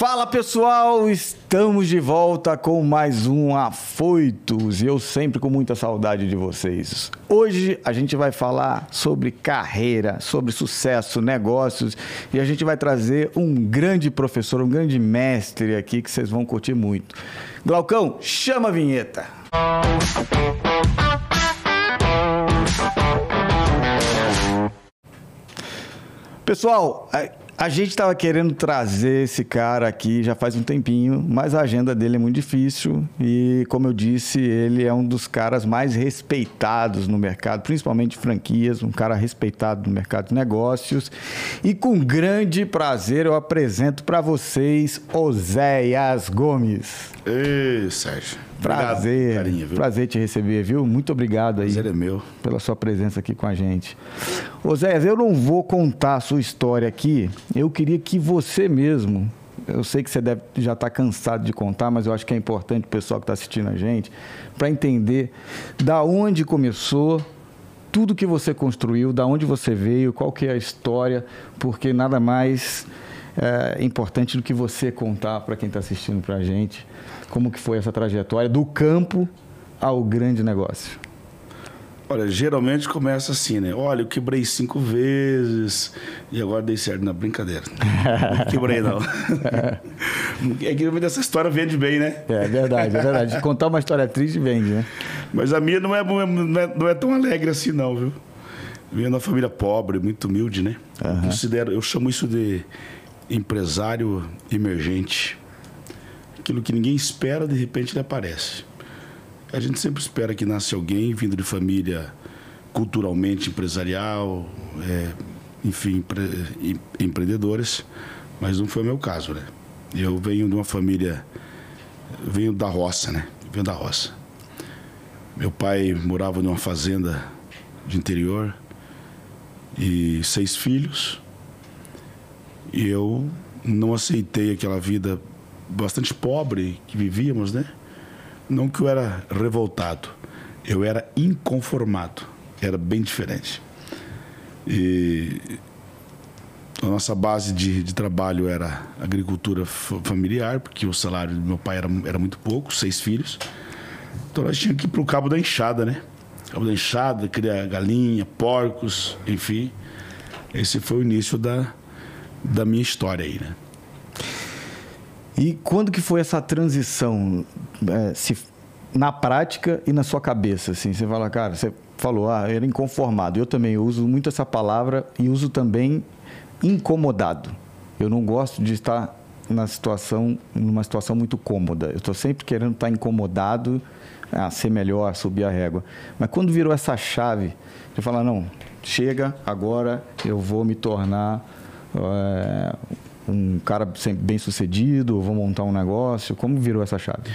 Fala pessoal, estamos de volta com mais um Afoitos e eu sempre com muita saudade de vocês. Hoje a gente vai falar sobre carreira, sobre sucesso, negócios e a gente vai trazer um grande professor, um grande mestre aqui que vocês vão curtir muito. Glaucão, chama a vinheta. Pessoal, a gente estava querendo trazer esse cara aqui já faz um tempinho, mas a agenda dele é muito difícil e, como eu disse, ele é um dos caras mais respeitados no mercado, principalmente franquias, um cara respeitado no mercado de negócios. E com grande prazer eu apresento para vocês Oséias Gomes. Ei, Sérgio. Prazer. Obrigado, carinha, prazer te receber, viu? Muito obrigado aí. Prazer é meu. Pela sua presença aqui com a gente. Oséias, eu não vou contar a sua história aqui. Eu queria que você mesmo, eu sei que você deve já estar tá cansado de contar, mas eu acho que é importante o pessoal que está assistindo a gente, para entender da onde começou, tudo que você construiu, da onde você veio, qual que é a história, porque nada mais é importante do que você contar para quem está assistindo para a gente como que foi essa trajetória do campo ao grande negócio. Olha, geralmente começa assim, né? Olha, eu quebrei cinco vezes e agora dei certo na brincadeira. Não quebrei, não. é que essa história vende bem, né? É verdade, é verdade. Contar uma história triste vende, né? Mas a minha não é, não é, não é tão alegre assim, não, viu? Venho de uma família pobre, muito humilde, né? Uhum. Considero, eu chamo isso de empresário emergente. Aquilo que ninguém espera, de repente ele aparece. A gente sempre espera que nasce alguém vindo de família culturalmente empresarial, é, enfim, empre, empreendedores, mas não foi o meu caso, né? Eu venho de uma família, venho da roça, né? Venho da roça. Meu pai morava numa fazenda de interior e seis filhos. E eu não aceitei aquela vida bastante pobre que vivíamos, né? Não que eu era revoltado, eu era inconformado. Era bem diferente. E a nossa base de, de trabalho era agricultura familiar, porque o salário do meu pai era, era muito pouco, seis filhos. Então nós tínhamos que ir para o cabo da enxada, né? Cabo da enxada, criar galinha, porcos, enfim. Esse foi o início da, da minha história aí, né? E quando que foi essa transição, é, se, na prática e na sua cabeça? Assim, você fala, cara, você falou, ah, era inconformado. Eu também uso muito essa palavra e uso também incomodado. Eu não gosto de estar na situação, numa situação muito cômoda. Eu estou sempre querendo estar incomodado, a ser melhor, subir a régua. Mas quando virou essa chave, você fala, não, chega, agora eu vou me tornar é, um cara bem sucedido, vou montar um negócio? Como virou essa chave?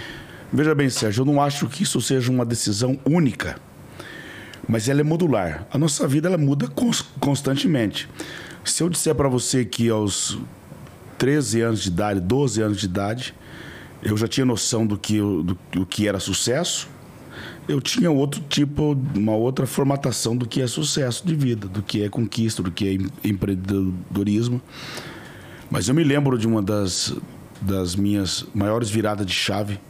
Veja bem, Sérgio, eu não acho que isso seja uma decisão única, mas ela é modular. A nossa vida ela muda constantemente. Se eu disser para você que aos 13 anos de idade, 12 anos de idade, eu já tinha noção do que, do, do que era sucesso, eu tinha outro tipo, uma outra formatação do que é sucesso de vida, do que é conquista, do que é empreendedorismo. Mas eu me lembro de uma das, das minhas maiores viradas de chave.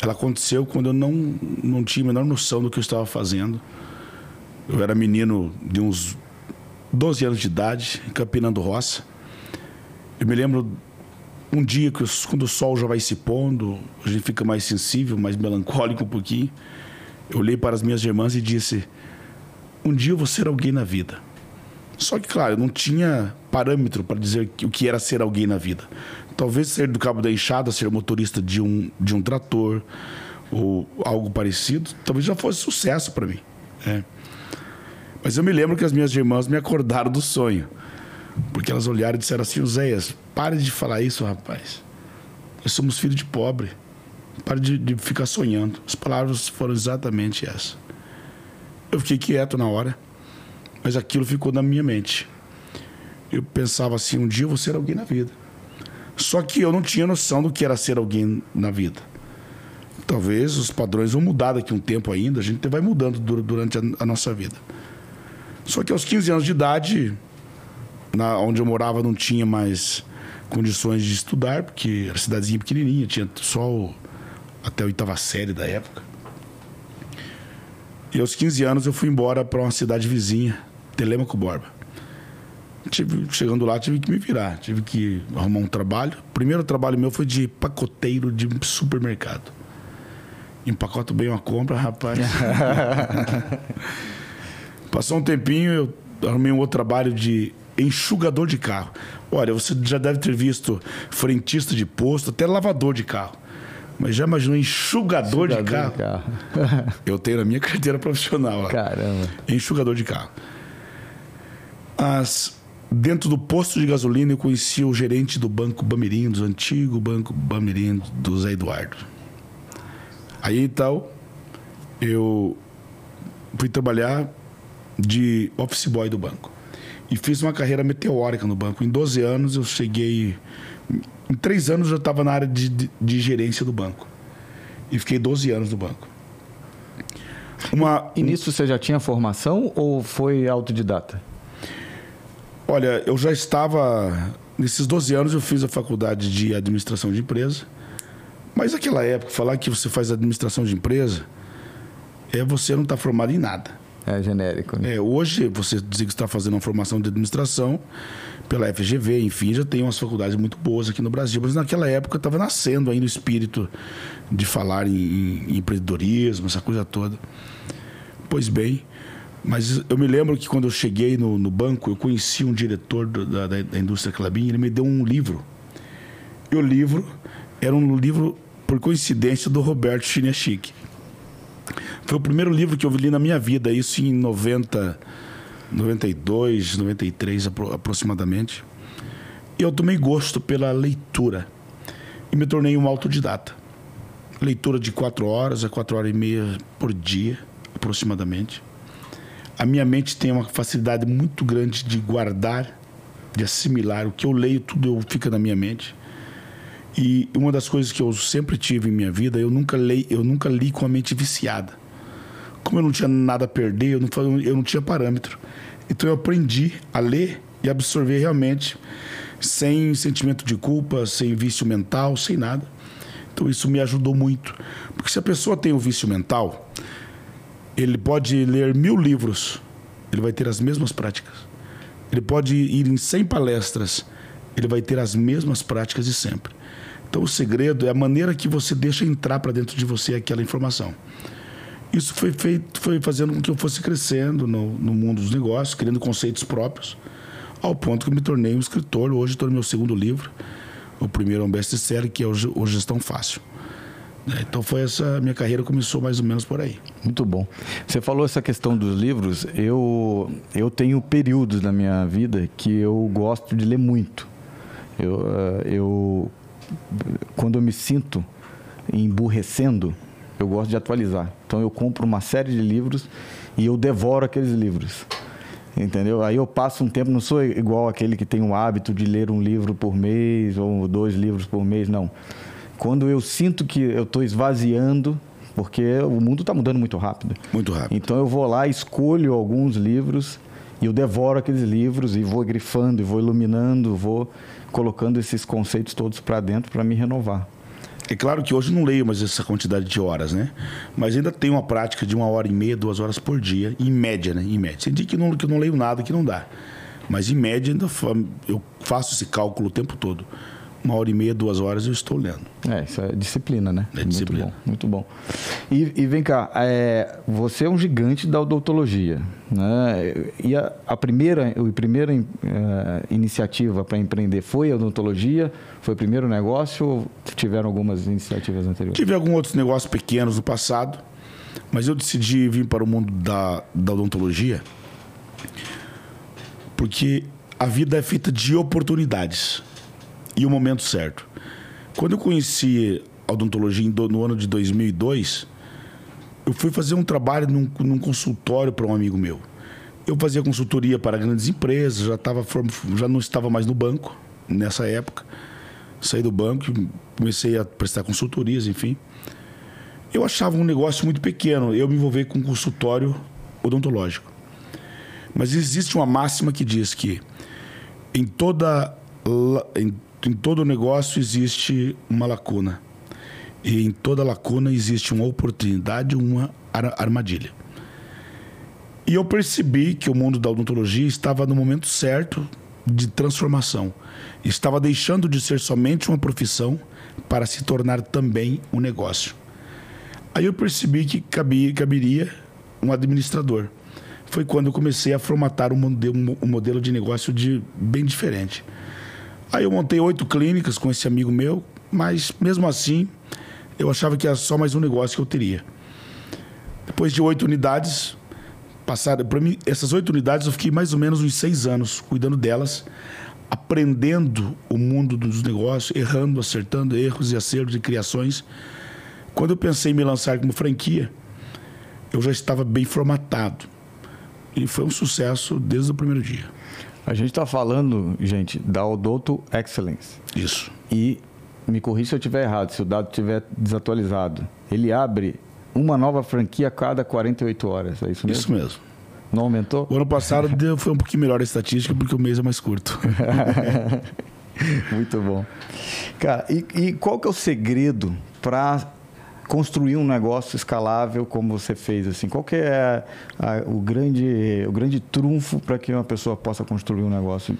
Ela aconteceu quando eu não, não tinha a menor noção do que eu estava fazendo. Eu era menino de uns 12 anos de idade, em Campinando Roça. Eu me lembro um dia que quando o sol já vai se pondo, a gente fica mais sensível, mais melancólico um pouquinho. Eu olhei para as minhas irmãs e disse: Um dia eu vou ser alguém na vida. Só que, claro, não tinha parâmetro para dizer o que era ser alguém na vida. Talvez ser do cabo da enxada, ser motorista de um, de um trator ou algo parecido, talvez já fosse sucesso para mim. Né? Mas eu me lembro que as minhas irmãs me acordaram do sonho. Porque elas olharam e disseram assim: Zéias, pare de falar isso, rapaz. Nós somos filhos de pobre. Pare de, de ficar sonhando. As palavras foram exatamente essas. Eu fiquei quieto na hora mas aquilo ficou na minha mente. Eu pensava assim: um dia eu vou ser alguém na vida. Só que eu não tinha noção do que era ser alguém na vida. Talvez os padrões vão mudar daqui a um tempo ainda, a gente vai mudando durante a, nossa vida. Só que aos 15 anos de idade, na, onde eu morava não tinha mais condições de estudar, porque era cidadezinha pequenininha, tinha só o, até a oitava série da época. E aos 15 anos eu fui embora para uma cidade vizinha, Telemaco Borba. Tive, chegando lá, tive que me virar, tive que arrumar um trabalho. O primeiro trabalho meu foi de pacoteiro de supermercado. Empacoto bem uma compra, rapaz. Passou um tempinho, eu arrumei um outro trabalho de enxugador de carro. Olha, você já deve ter visto frentista de posto, até lavador de carro. Mas já imaginou enxugador, enxugador de carro? De carro. eu tenho na minha carteira profissional. Lá. Caramba. Enxugador de carro. As, dentro do posto de gasolina, eu conheci o gerente do Banco Bamirim, do antigo Banco Bamirim, do Zé Eduardo. Aí então, eu fui trabalhar de office boy do banco. E fiz uma carreira meteórica no banco. Em 12 anos eu cheguei. Em 3 anos eu estava na área de, de, de, gerência do banco. E fiquei 12 anos no banco. Uma, e nisso você já tinha formação ou foi autodidata? Olha, eu já estava. Nesses 12 anos eu fiz a faculdade de administração de empresa. Mas naquela época, falar que você faz administração de empresa é você não estar tá formado em nada. É genérico. Né? É, hoje você diz que está fazendo uma formação de administração pela FGV, enfim, já tem umas faculdades muito boas aqui no Brasil, mas naquela época estava nascendo ainda o espírito de falar em, em, empreendedorismo, essa coisa toda. Pois bem, mas eu me lembro que quando eu cheguei no, no banco, eu conheci um diretor do, da, da, indústria Clabin, ele me deu um livro. E o livro era um livro, por coincidência, do Roberto Chiniachique. Foi o primeiro livro que eu li na minha vida, isso em 90, 92, 93 aproximadamente. E eu tomei gosto pela leitura e me tornei um autodidata. Leitura de quatro horas a quatro horas e meia por dia, aproximadamente. A minha mente tem uma facilidade muito grande de guardar, de assimilar. O que eu leio, tudo eu, fica na minha mente. E uma das coisas que eu sempre tive em minha vida, eu nunca, li, eu nunca li com a mente viciada como eu não tinha nada a perder, eu não, eu não tinha parâmetro. Então eu aprendi a ler e absorver realmente, sem sentimento de culpa, sem vício mental, sem nada. Então isso me ajudou muito. Porque se a pessoa tem um vício mental, ele pode ler mil livros, ele vai ter as mesmas práticas. Ele pode ir em 100 palestras, ele vai ter as mesmas práticas de sempre. Então o segredo é a maneira que você deixa entrar para dentro de você aquela informação. Isso foi feito, foi fazendo com que eu fosse crescendo no, no mundo dos negócios, criando conceitos próprios, ao ponto que me tornei um escritor. Hoje estou no meu segundo livro. O primeiro é um best-seller, que é o Gestão Fácil. É, então foi essa minha carreira começou mais ou menos por aí. Muito bom. Você falou essa questão dos livros. Eu eu tenho períodos na minha vida que eu gosto de ler muito. Eu, eh, eu quando eu me sinto emburrecendo, eu gosto de atualizar. Então eu compro uma série de livros e eu devoro aqueles livros. Entendeu? Aí eu passo um tempo, não sou igual aquele que tem o hábito de ler um livro por mês ou dois livros por mês, não. Quando eu sinto que eu estou esvaziando, porque o mundo está mudando muito rápido. Muito rápido. Então eu vou lá, escolho alguns livros e eu devoro aqueles livros e vou grifando, e vou iluminando, vou colocando esses conceitos todos para dentro para me renovar. É claro que hoje não leio mais essa quantidade de horas, né? Mas ainda tenho uma prática de uma hora e meia, duas horas por dia, em média, né? Em média. Sem dizer que, não, que eu não leio nada, que não dá. Mas em média ainda eu faço esse cálculo o tempo todo. Uma hora e meia, duas horas eu estou lendo. É, isso é disciplina, né? É disciplina. Muito bom. Muito bom. E, e vem cá, é, você é um gigante da odontologia. Né? E a, a primeira, a primeira é, iniciativa para empreender foi a odontologia? Foi o primeiro negócio ou tiveram algumas iniciativas anteriores? Tive alguns outros negócios pequenos no passado, mas eu decidi vir para o mundo da, da odontologia porque a vida é feita de oportunidades e o momento certo. Quando eu conheci a odontologia no ano de 2002, eu fui fazer um trabalho num, num consultório para um amigo meu. Eu fazia consultoria para grandes empresas, já, tava, já não estava mais no banco nessa época saí do banco, comecei a prestar consultorias, enfim. Eu achava um negócio muito pequeno, eu me envolver com consultório odontológico. Mas existe uma máxima que diz que em toda, em em todo negócio existe uma lacuna. E em toda lacuna existe uma oportunidade, uma armadilha. E eu percebi que o mundo da odontologia estava no momento certo de transformação. Estava deixando de ser somente uma profissão para se tornar também um negócio. Aí eu percebi que cabia, caberia um administrador. Foi quando eu comecei a formatar um modelo, um modelo de negócio de, bem diferente. Aí eu montei oito clínicas com esse amigo meu, mas mesmo assim eu achava que era só mais um negócio que eu teria. Depois de oito unidades, passaram para mim essas oito unidades eu fiquei mais ou menos uns seis anos cuidando delas, aprendendo o mundo dos negócios, errando, acertando erros e acertos e criações. Quando eu pensei em me lançar como franquia, eu já estava bem formatado. E foi um sucesso desde o primeiro dia. A gente está falando, gente, da Odonto Excellence. Isso. E me corrija se eu estiver errado, se o dado estiver desatualizado. Ele abre uma nova franquia a cada 48 horas, é isso mesmo? Isso mesmo. Não aumentou? O ano passado foi um pouquinho melhor a estatística porque o mês é mais curto. Muito bom. Cara, e, e qual que é o segredo para construir um negócio escalável como você fez assim. Qual que é a, a, o grande o grande trunfo para que uma pessoa possa construir um negócio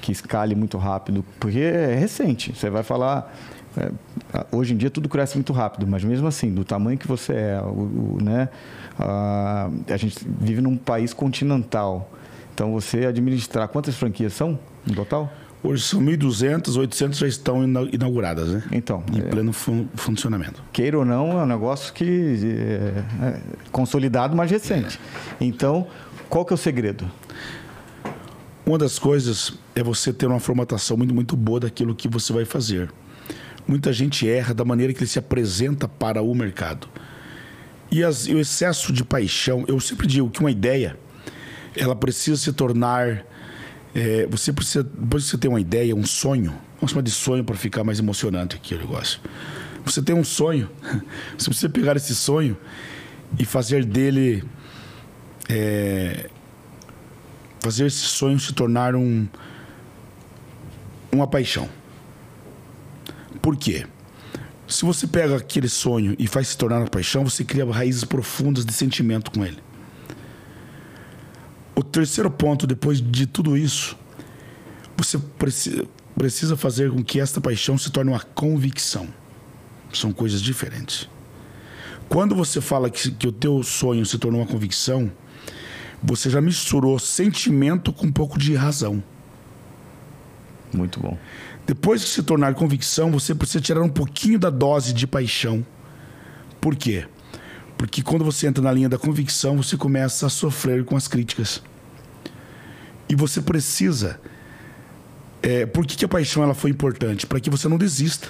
que escale muito rápido? Porque é recente. Você vai falar é, hoje em dia tudo cresce muito rápido mas mesmo assim do tamanho que você é o, o né a, a gente vive num país continental. Então você administrar quantas franquias são no total Hoje são 1.200, 800 já estão inauguradas, né? Então. Em é, pleno fun funcionamento. Queira ou não, é um negócio que é, é consolidado, mas recente. Então, qual que é o segredo? Uma das coisas é você ter uma formatação muito, muito boa daquilo que você vai fazer. Muita gente erra da maneira que ele se apresenta para o mercado. E, as, e o excesso de paixão, eu sempre digo que uma ideia, ela precisa se tornar é, você precisa, depois que você tem uma ideia, um sonho, vamos chamar de sonho para ficar mais emocionante aqui o negócio. Você tem um sonho, você precisa pegar esse sonho e fazer dele. É, fazer esse sonho se tornar um, uma paixão. Por quê? Se você pega aquele sonho e faz se tornar uma paixão, você cria raízes profundas de sentimento com ele. Terceiro ponto, depois de tudo isso, você precisa, fazer com que esta paixão se torne uma convicção. São coisas diferentes. Quando você fala que, que o teu sonho se tornou uma convicção, você já misturou sentimento com um pouco de razão. Muito bom. Depois que se tornar convicção, você precisa tirar um pouquinho da dose de paixão. Por quê? Porque quando você entra na linha da convicção, você começa a sofrer com as críticas. E você precisa. É, por que, que a paixão ela foi importante? Para que você não desista.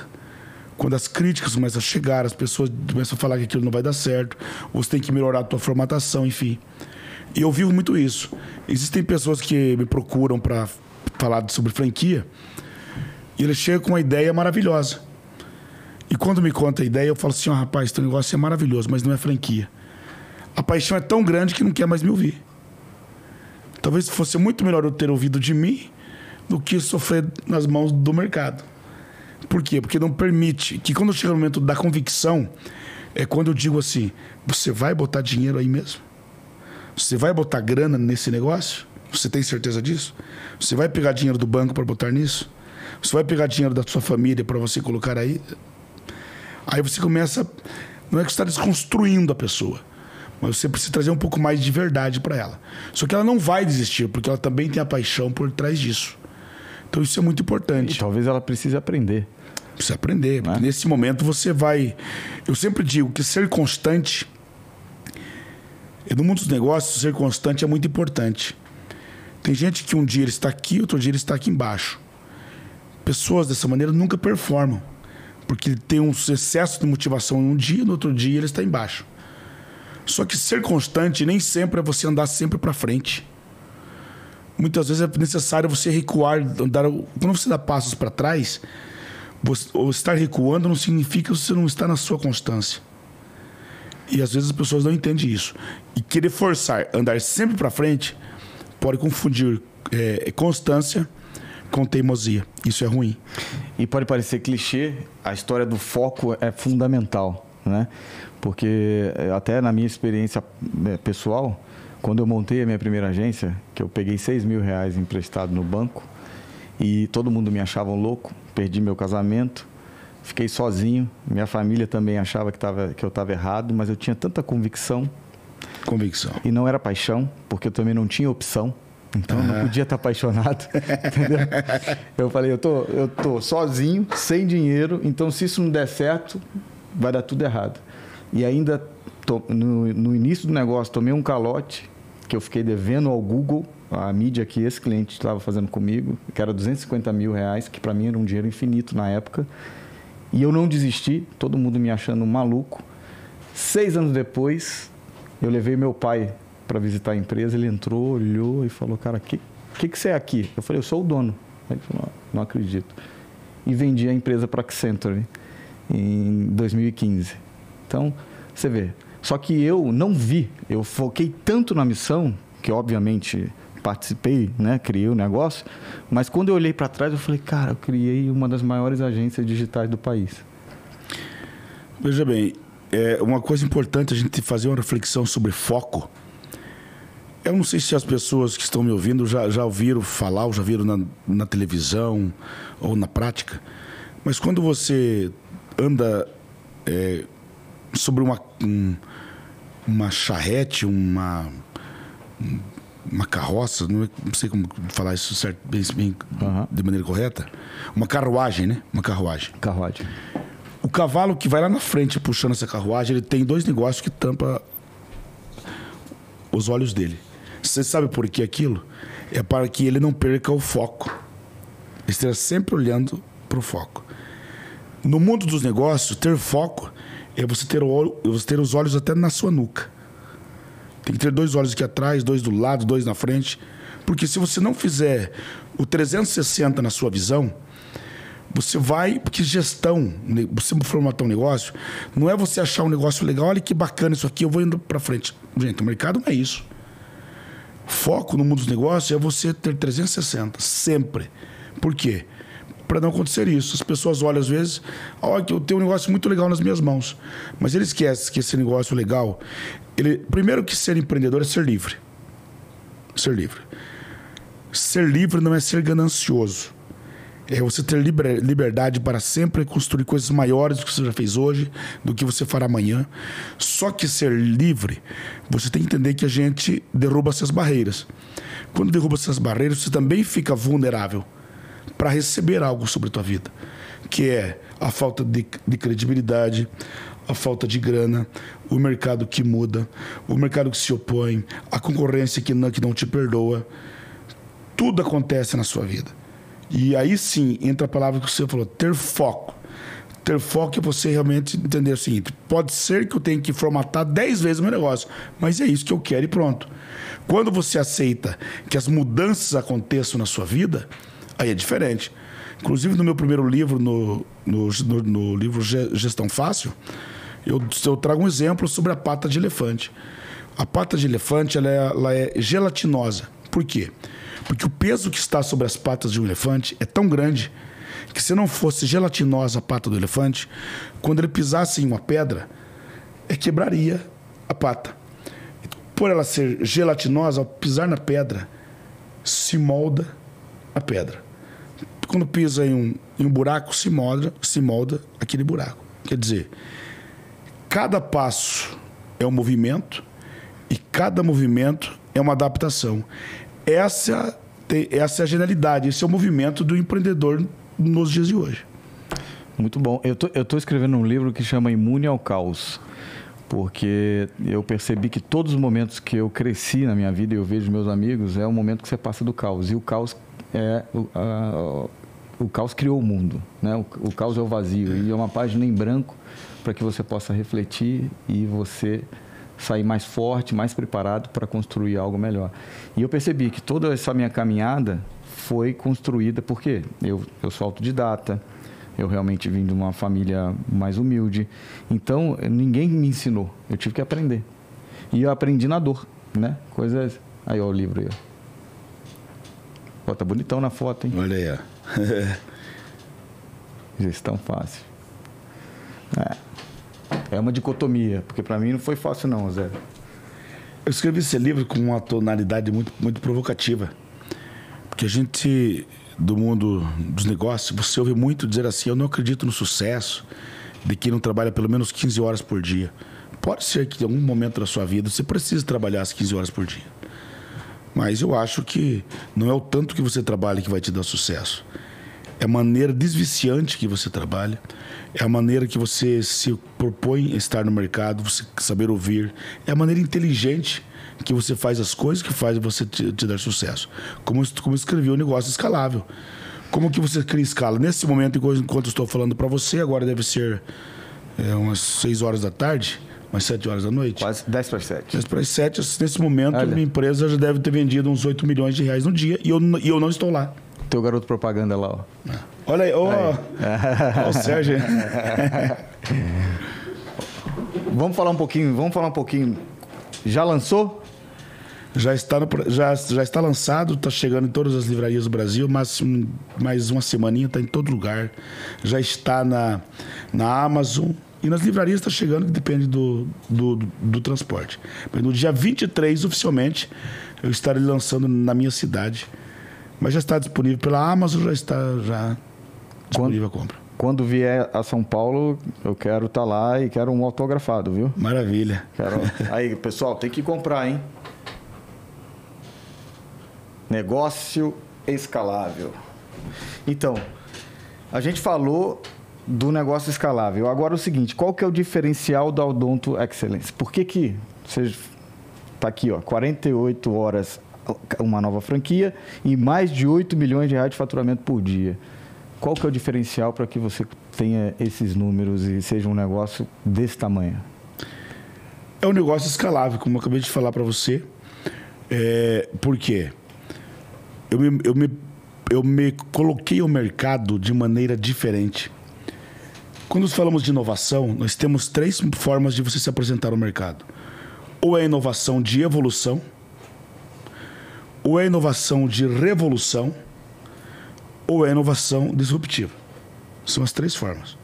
Quando as críticas começam a chegar, as pessoas começam a falar que aquilo não vai dar certo, você tem que melhorar a tua formatação, enfim. E eu vivo muito isso. Existem pessoas que me procuram para falar sobre franquia e eles chegam com uma ideia maravilhosa. E quando me conta a ideia, eu falo assim: oh, rapaz, teu negócio é maravilhoso, mas não é franquia. A paixão é tão grande que não quer mais me ouvir. Talvez fosse muito melhor eu ter ouvido de mim do que sofrer nas mãos do mercado. Por quê? Porque não permite que quando chega o momento da convicção, é quando eu digo assim: você vai botar dinheiro aí mesmo? Você vai botar grana nesse negócio? Você tem certeza disso? Você vai pegar dinheiro do banco para botar nisso? Você vai pegar dinheiro da sua família para você colocar aí? Aí você começa. Não é que você está desconstruindo a pessoa, mas você precisa trazer um pouco mais de verdade para ela. Só que ela não vai desistir, porque ela também tem a paixão por trás disso. Então isso é muito importante. E talvez ela precise aprender. Precisa aprender. É? Nesse momento você vai. Eu sempre digo que ser constante. No mundo dos negócios, ser constante é muito importante. Tem gente que um dia ele está aqui, outro dia ele está aqui embaixo. Pessoas dessa maneira nunca performam. Porque ele tem um excesso de motivação um dia, no outro dia ele está embaixo. Só que ser constante nem sempre é você andar sempre para frente. Muitas vezes é necessário você recuar, andar. Quando você dá passos para trás, você, ou estar recuando não significa que você não está na sua constância. E às vezes as pessoas não entendem isso. E querer forçar andar sempre para frente pode confundir é, constância com teimosia. Isso é ruim. E pode parecer clichê, a história do foco é fundamental, né? Porque eh, até na minha experiência né, pessoal, quando eu montei a minha primeira agência, que eu peguei 6 mil reais emprestado no banco e todo mundo me achava um louco, perdi meu casamento, fiquei sozinho, minha família também achava que, tava, que eu estava errado, mas eu tinha tanta convicção. Convicção. E não era paixão, porque eu também não tinha opção. Então uhum. não podia estar apaixonado, entendeu? Eu falei, eu tô, eu tô sozinho, sem dinheiro, então se isso não der certo, vai dar tudo errado. E ainda to, no, no início do negócio tomei um calote que eu fiquei devendo ao Google, a mídia que esse cliente estava fazendo comigo, que era 250 mil reais, que para mim era um dinheiro infinito na época. E eu não desisti, todo mundo me achando um maluco. Seis anos depois, eu levei meu pai para visitar a empresa, ele entrou, olhou e falou, cara, o que, que, que você é aqui? Eu falei, eu sou o dono. Ele falou, não acredito. E vendi a empresa para a Accenture em 2015. Então, você vê. Só que eu não vi, eu foquei tanto na missão, que obviamente participei, né, criei o negócio, mas quando eu olhei para trás, eu falei, cara, eu criei uma das maiores agências digitais do país. Veja bem, é uma coisa importante a gente fazer uma reflexão sobre foco eu não sei se as pessoas que estão me ouvindo já, já ouviram falar, ou já viram na, na televisão ou na prática, mas quando você anda é, sobre uma, um, uma charrete, uma, uma carroça, não, sei como falar isso certo, bem, bem uhum. de maneira correta, uma carruagem, né? Uma carruagem. Carruagem. O cavalo que vai lá na frente puxando essa carruagem, ele tem dois negócios que tampa os olhos dele. Você sabe por que aquilo? É para que ele não perca o foco. Esteja sempre olhando para o foco. No mundo dos negócios, ter foco é você ter, o, você ter os olhos até na sua nuca. Tem que ter dois olhos aqui atrás, dois do lado, dois na frente. Porque se você não fizer o 360 na sua visão, você vai. Porque gestão, você formatar um negócio, não é você achar um negócio legal, olha que bacana isso aqui, eu vou indo para frente. Gente, o mercado não é isso. Foco no mundo dos negócios é você ter 360, sempre. Por quê? Para não acontecer isso. As pessoas olham às vezes, olha que eu tenho um negócio muito legal nas minhas mãos. Mas ele esquece que esse negócio legal, ele, primeiro que ser empreendedor é ser livre. Ser livre. Ser livre não é ser ganancioso. É você ter liber, liberdade para sempre construir coisas maiores do que você já fez hoje, do que você fará amanhã. Só que ser livre, você tem que entender que a gente derruba essas barreiras. Quando derruba essas barreiras, você também fica vulnerável para receber algo sobre a tua vida, que é a falta de, de credibilidade, a falta de grana, o mercado que muda, o mercado que se opõe, a concorrência que não, que não te perdoa. Tudo acontece na sua vida. E aí sim entra a palavra que você falou, ter foco. Ter foco é você realmente entender o seguinte: pode ser que eu tenha que formatar 10 vezes o meu negócio, mas é isso que eu quero e pronto. Quando você aceita que as mudanças aconteçam na sua vida, aí é diferente. Inclusive, no meu primeiro livro, no, no, no, no livro Gestão Fácil, eu, eu, trago um exemplo sobre a pata de elefante. A pata de elefante ela é, ela é gelatinosa. Por quê? Porque o peso que está sobre as patas de um elefante é tão grande que se não fosse gelatinosa a pata do elefante, quando ele pisasse em uma pedra, é quebraria a pata. Por ela ser gelatinosa, ao pisar na pedra, se molda a pedra. Quando pisa em um, em um buraco, se molda, se molda aquele buraco. Quer dizer, cada passo é um movimento e cada movimento é uma adaptação. Essa, essa é a genialidade, esse é o movimento do empreendedor nos dias de hoje. Muito bom. Eu tô, estou escrevendo um livro que chama Imune ao Caos, porque eu percebi que todos os momentos que eu cresci na minha vida e eu vejo meus amigos é o momento que você passa do caos. E o caos é o, a, o caos criou o mundo, né? O, o caos é o vazio e é uma página em branco para que você possa refletir e você sair mais forte, mais preparado para construir algo melhor. E eu percebi que toda essa minha caminhada foi construída porque eu, eu sou autodidata, eu realmente vim de uma família mais humilde, então ninguém me ensinou, eu tive que aprender. E eu aprendi na dor, né? Coisas. Aí, ó, o livro aí. Pô, tá bonitão na foto, hein? Olha aí, ó. Gestão fácil. É. É uma dicotomia, porque para mim não foi fácil não, Zé. Eu escrevi esse livro com uma tonalidade muito, muito provocativa. Porque a gente, do mundo dos negócios, você ouve muito dizer assim: eu não acredito no sucesso de quem não trabalha pelo menos 15 horas por dia. Pode ser que em algum momento da sua vida você precise trabalhar as 15 horas por dia. Mas eu acho que não é o tanto que você trabalha que vai te dar sucesso. É a maneira desviciante que você trabalha, é a maneira que você se propõe a estar no mercado, você saber ouvir, é a maneira inteligente que você faz as coisas que faz você te, te dar sucesso. Como, como escrevi o negócio escalável. Como que você cria escala? Nesse momento, enquanto estou falando para você, agora deve ser é, umas 6 horas da tarde, umas 7 horas da noite. Quase 10 para 7. 10 para 7. Nesse momento, Olha. minha empresa já deve ter vendido uns 8 milhões de reais no dia e eu, e eu não estou lá. Teu garoto propaganda lá, ó. Olha aí, ó. Oh, o Sérgio. vamos falar um pouquinho, vamos falar um pouquinho. Já lançou? Já está, no, já, já está lançado, está chegando em todas as livrarias do Brasil, mas mais uma semaninha está em todo lugar. Já está na, na Amazon e nas livrarias está chegando, que depende do, do, do, do transporte. Mas no dia 23, oficialmente, eu estarei lançando na minha cidade. Mas já está disponível pela Amazon, já está já disponível quando, a compra. Quando vier a São Paulo, eu quero estar tá lá e quero um autografado, viu? Maravilha. Quero... Aí, pessoal, tem que comprar, hein? Negócio escalável. Então, a gente falou do negócio escalável. Agora o seguinte, qual que é o diferencial da Odonto Excellence? Por que que você está aqui, ó, 48 horas uma nova franquia e mais de 8 milhões de reais de faturamento por dia. Qual que é o diferencial para que você tenha esses números e seja um negócio desse tamanho? É um negócio escalável, como eu acabei de falar para você. É, por quê? eu me, eu, me, eu me coloquei ao mercado de maneira diferente. Quando falamos de inovação, nós temos três formas de você se apresentar ao mercado. Ou é inovação de evolução, ou é inovação de revolução, ou é inovação disruptiva. São as três formas.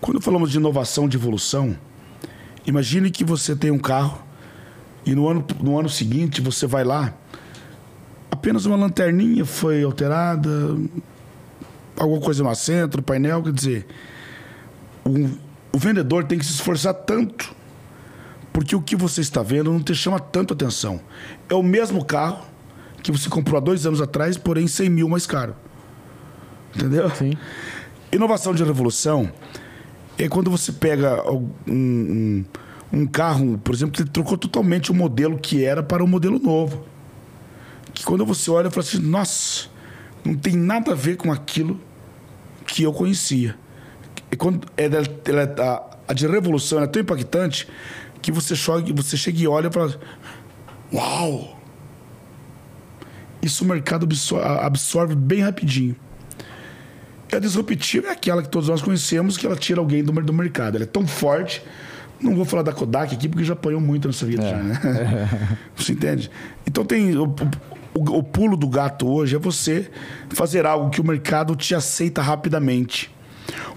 Quando falamos de inovação de evolução, imagine que você tem um carro e no ano, no ano seguinte você vai lá apenas uma lanterninha foi alterada, alguma coisa no assento, painel, quer dizer, o, o vendedor tem que se esforçar tanto, porque o que você está vendo não te chama tanto atenção. É o mesmo carro que você comprou há dois anos atrás, porém 100 mil mais caro. Entendeu? Sim. Inovação de revolução é quando você pega um, um, um carro, por exemplo, que trocou totalmente o modelo que era para um modelo novo que quando você olha, fala assim, nossa, não tem nada a ver com aquilo que eu conhecia. E quando é, ela, a, a, de revolução é tão impactante que você, chogue, você chega e olha e fala, uau! Isso o mercado absorve, absorve bem rapidinho. E a disruptiva é aquela que todos nós conhecemos, que ela tira alguém do, do mercado. Ela é tão forte não vou falar da Kodak aqui, porque já apanhou muito nessa vida, é. já, né? Você entende? Então tem. O, o, o pulo do gato hoje é você fazer algo que o mercado te aceita rapidamente.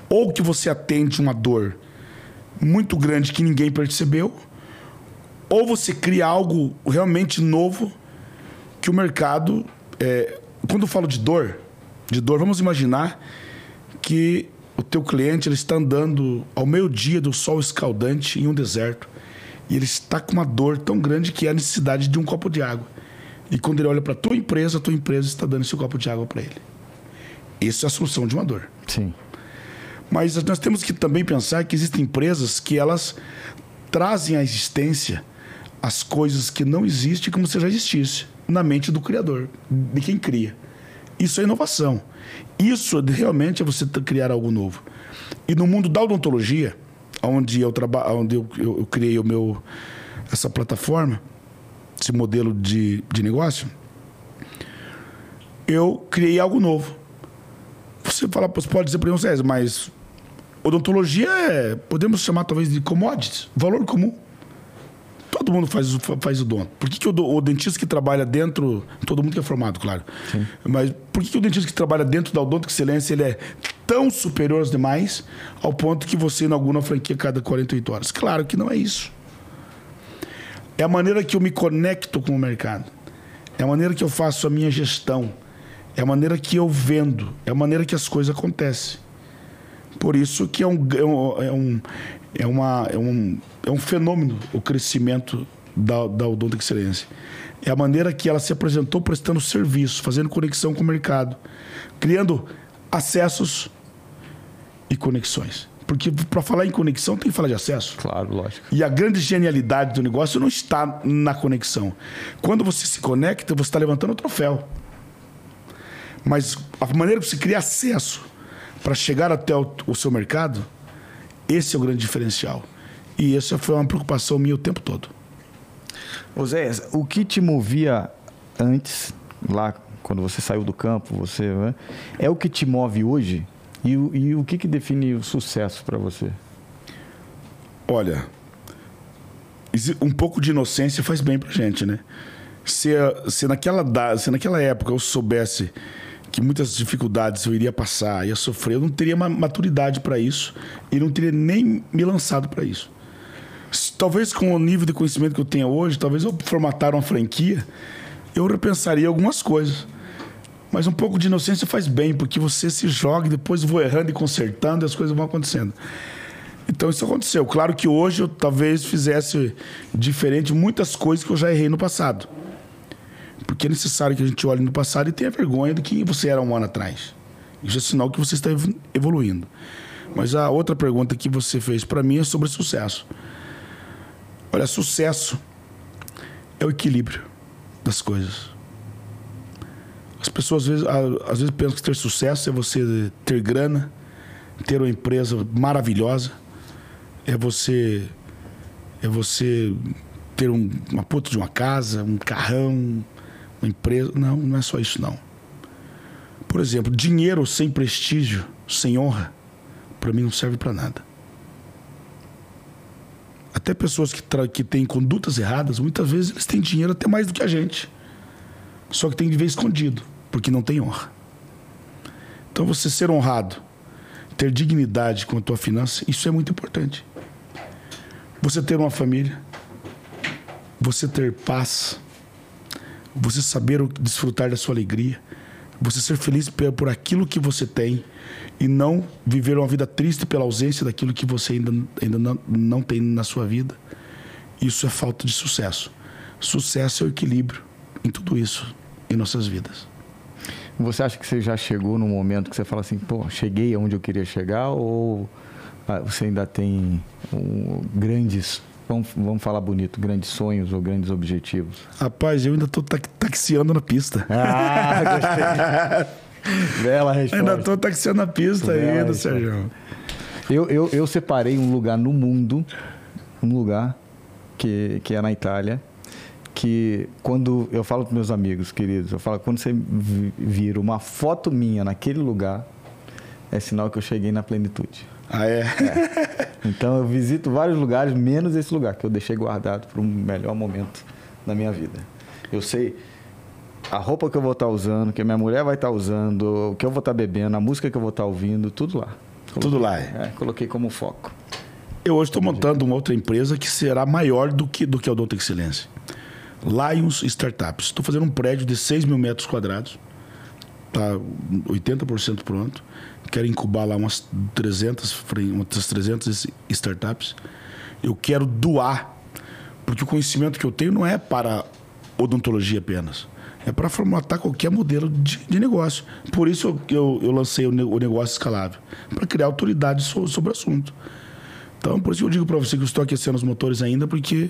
Ou que você atende uma dor muito grande que ninguém percebeu, ou você cria algo realmente novo que o mercado. É, quando eu falo de dor, de dor, vamos imaginar que o teu cliente ele está andando ao meio-dia do sol escaldante em um deserto e ele está com uma dor tão grande que é a necessidade de um copo de água. E quando ele olha para a tua empresa, a tua empresa está dando esse copo de água para ele. Isso é a solução de uma dor. Sim. Mas nós temos que também pensar que existem empresas que elas trazem à existência as coisas que não existem como se já existisse na mente do criador, de quem cria. Isso é inovação. Isso realmente é você criar algo novo. E no mundo da odontologia, onde eu trabalho, onde eu, eu, eu criei o meu essa plataforma, esse modelo de, de negócio, eu criei algo novo. Você fala, você pode dizer para mim, mas odontologia é, podemos chamar talvez de commodities, valor comum. Todo mundo faz, faz o dom? Por que, que o, o, dentista que trabalha dentro. Todo mundo que é formado, claro. Sim. Mas por que, que o dentista que trabalha dentro da Odonto Excelência ele é tão superior aos demais ao ponto que você inaugura uma franquia cada 48 horas? Claro que não é isso. É a maneira que eu me conecto com o mercado. É a maneira que eu faço a minha gestão. É a maneira que eu vendo. É a maneira que as coisas acontecem. Por isso que é um, é um, é, uma, é, um, é um fenômeno o crescimento da, da Odonto Excelência. É a maneira que ela se apresentou prestando serviço, fazendo conexão com o mercado, criando acessos e conexões. Porque para falar em conexão tem que falar de acesso. Claro, lógico. E a grande genialidade do negócio não está na conexão. Quando você se conecta, você está levantando o troféu. Mas a maneira que você cria acesso para chegar até o, o seu mercado esse é o grande diferencial. E essa foi uma preocupação minha o tempo todo. José, o que te movia antes, lá quando você saiu do campo, você né, é o que te move hoje? E, e o que, que define o sucesso para você? Olha, um pouco de inocência faz bem para gente, né? Se, se, naquela, se naquela época eu soubesse que muitas dificuldades eu iria passar, ia sofrer, eu não teria maturidade para isso e não teria nem me lançado para isso. Talvez com o nível de conhecimento que eu tenho hoje, talvez eu formatar uma franquia, eu repensaria algumas coisas. Mas um pouco de inocência faz bem, porque você se joga e depois vou errando e consertando e as coisas vão acontecendo. Então isso aconteceu. Claro que hoje eu talvez fizesse diferente muitas coisas que eu já errei no passado. Porque é necessário que a gente olhe no passado e tenha vergonha do que você era um ano atrás. Isso é sinal que você está evoluindo. Mas a outra pergunta que você fez para mim é sobre sucesso. Olha, sucesso é o equilíbrio das coisas. As pessoas às vezes, às vezes pensam que ter sucesso é você ter grana, ter uma empresa maravilhosa, é você é você ter um, uma puta de uma casa, um carrão, uma empresa. Não, não é só isso, não. Por exemplo, dinheiro sem prestígio, sem honra, para mim não serve para nada. Até pessoas que, que têm condutas erradas, muitas vezes eles têm dinheiro até mais do que a gente. Só que tem de ver escondido, porque não tem honra. Então você ser honrado, ter dignidade com a tua finança, isso é muito importante. Você ter uma família, você ter paz, você saber desfrutar da sua alegria, você ser feliz por aquilo que você tem e não viver uma vida triste pela ausência daquilo que você ainda, ainda não, não tem na sua vida. Isso é falta de sucesso. Sucesso é o equilíbrio em tudo isso em nossas vidas. Você acha que você já chegou no momento que você fala assim, pô, cheguei aonde eu queria chegar ou ah, você ainda tem um, grandes Vamos, vamos falar bonito, grandes sonhos ou grandes objetivos? Rapaz, eu ainda estou taxiando na pista. Ah, gostei. Bela resposta. Ainda estou taxiando na pista Bela ainda, Sérgio. Eu, eu, eu separei um lugar no mundo, um lugar que, que é na Itália, que quando eu falo para meus amigos queridos, eu falo, quando você vira uma foto minha naquele lugar, é sinal que eu cheguei na plenitude. Ah, é? é? Então eu visito vários lugares, menos esse lugar, que eu deixei guardado para um melhor momento da minha vida. Eu sei a roupa que eu vou estar tá usando, que a minha mulher vai estar tá usando, o que eu vou estar tá bebendo, a música que eu vou estar ouvindo, tudo lá. Coloquei, tudo lá, é. é. Coloquei como foco. Eu hoje estou montando uma outra empresa que será maior do que, do que a Odonto Excelência. Lions Startups. Estou fazendo um prédio de 6 mil metros quadrados. Está 80% pronto quero incubar lá umas 300, umas 300 startups. Eu quero doar, porque o conhecimento que eu tenho não é para odontologia apenas. É para formatar qualquer modelo de, de, negócio. Por isso eu, eu, eu lancei o, o, negócio escalável para criar autoridade so, sobre o assunto. Então, por isso eu digo para você que eu estou aquecendo os motores ainda, porque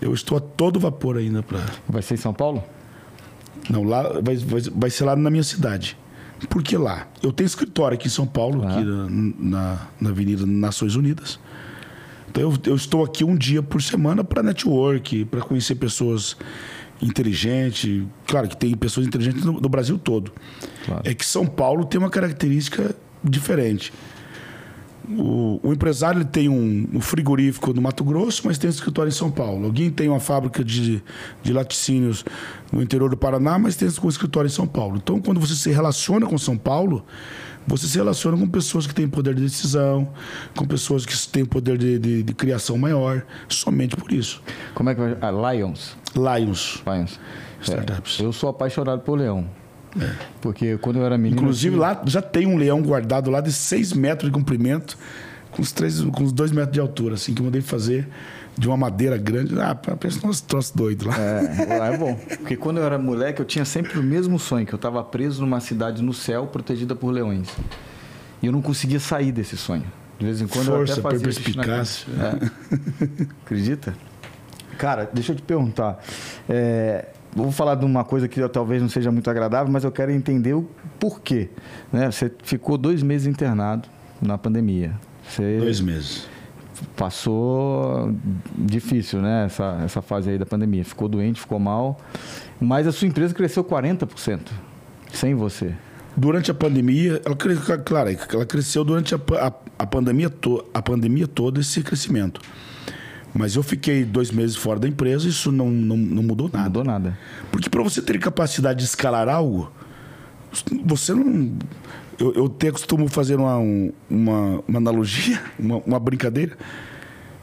eu estou a todo vapor ainda. Pra... Vai ser em São Paulo? Não, lá vai, vai, vai ser lá na minha cidade. Porque lá, eu tenho escritório aqui em São Paulo, ah. aqui na, na Avenida Nações Unidas. Então eu, eu estou aqui um dia por semana para network, para conhecer pessoas inteligentes. Claro que tem pessoas inteligentes no, no Brasil todo. Claro. É que São Paulo tem uma característica diferente. O, o empresário ele tem um, um, frigorífico no Mato Grosso, mas tem um escritório em São Paulo. Alguém tem uma fábrica de, de laticínios no interior do Paraná, mas tem um escritório em São Paulo. Então, quando você se relaciona com São Paulo, você se relaciona com pessoas que têm poder de decisão, com pessoas que têm poder de, de, de criação maior, somente por isso. Como é que vai? Ah, Lions. Lions. Lions. Startups. É, eu sou apaixonado por leão. É. Porque quando eu era menino. Inclusive, tinha... lá já tem um leão guardado lá de 6 metros de comprimento, com os, três, com os 2 metros de altura, assim, que eu mandei fazer de uma madeira grande. Ah, pensa nos troços doidos lá. É, lá é bom. Porque quando eu era moleque, eu tinha sempre o mesmo sonho, que eu estava preso numa cidade no céu, protegida por leões. E eu não conseguia sair desse sonho. De vez em quando Força, eu até fazia perspicácia. É. Acredita? Cara, deixa eu te perguntar. É, vou falar de uma coisa que talvez não seja muito agradável, mas eu quero entender o porquê. Né? Você ficou dois meses internado na pandemia. Você... Dois meses passou difícil, né? Essa, essa fase aí da pandemia. Ficou doente, ficou mal. Mas a sua empresa cresceu 40% sem você. Durante a pandemia, ela, claro, ela cresceu durante a, a, a, pandemia to, a pandemia toda esse crescimento. Mas eu fiquei dois meses fora da empresa e isso não, não, não mudou nada. Não mudou nada. Porque para você ter capacidade de escalar algo, você não eu, eu até costumo fazer uma, uma, uma analogia, uma, uma, brincadeira,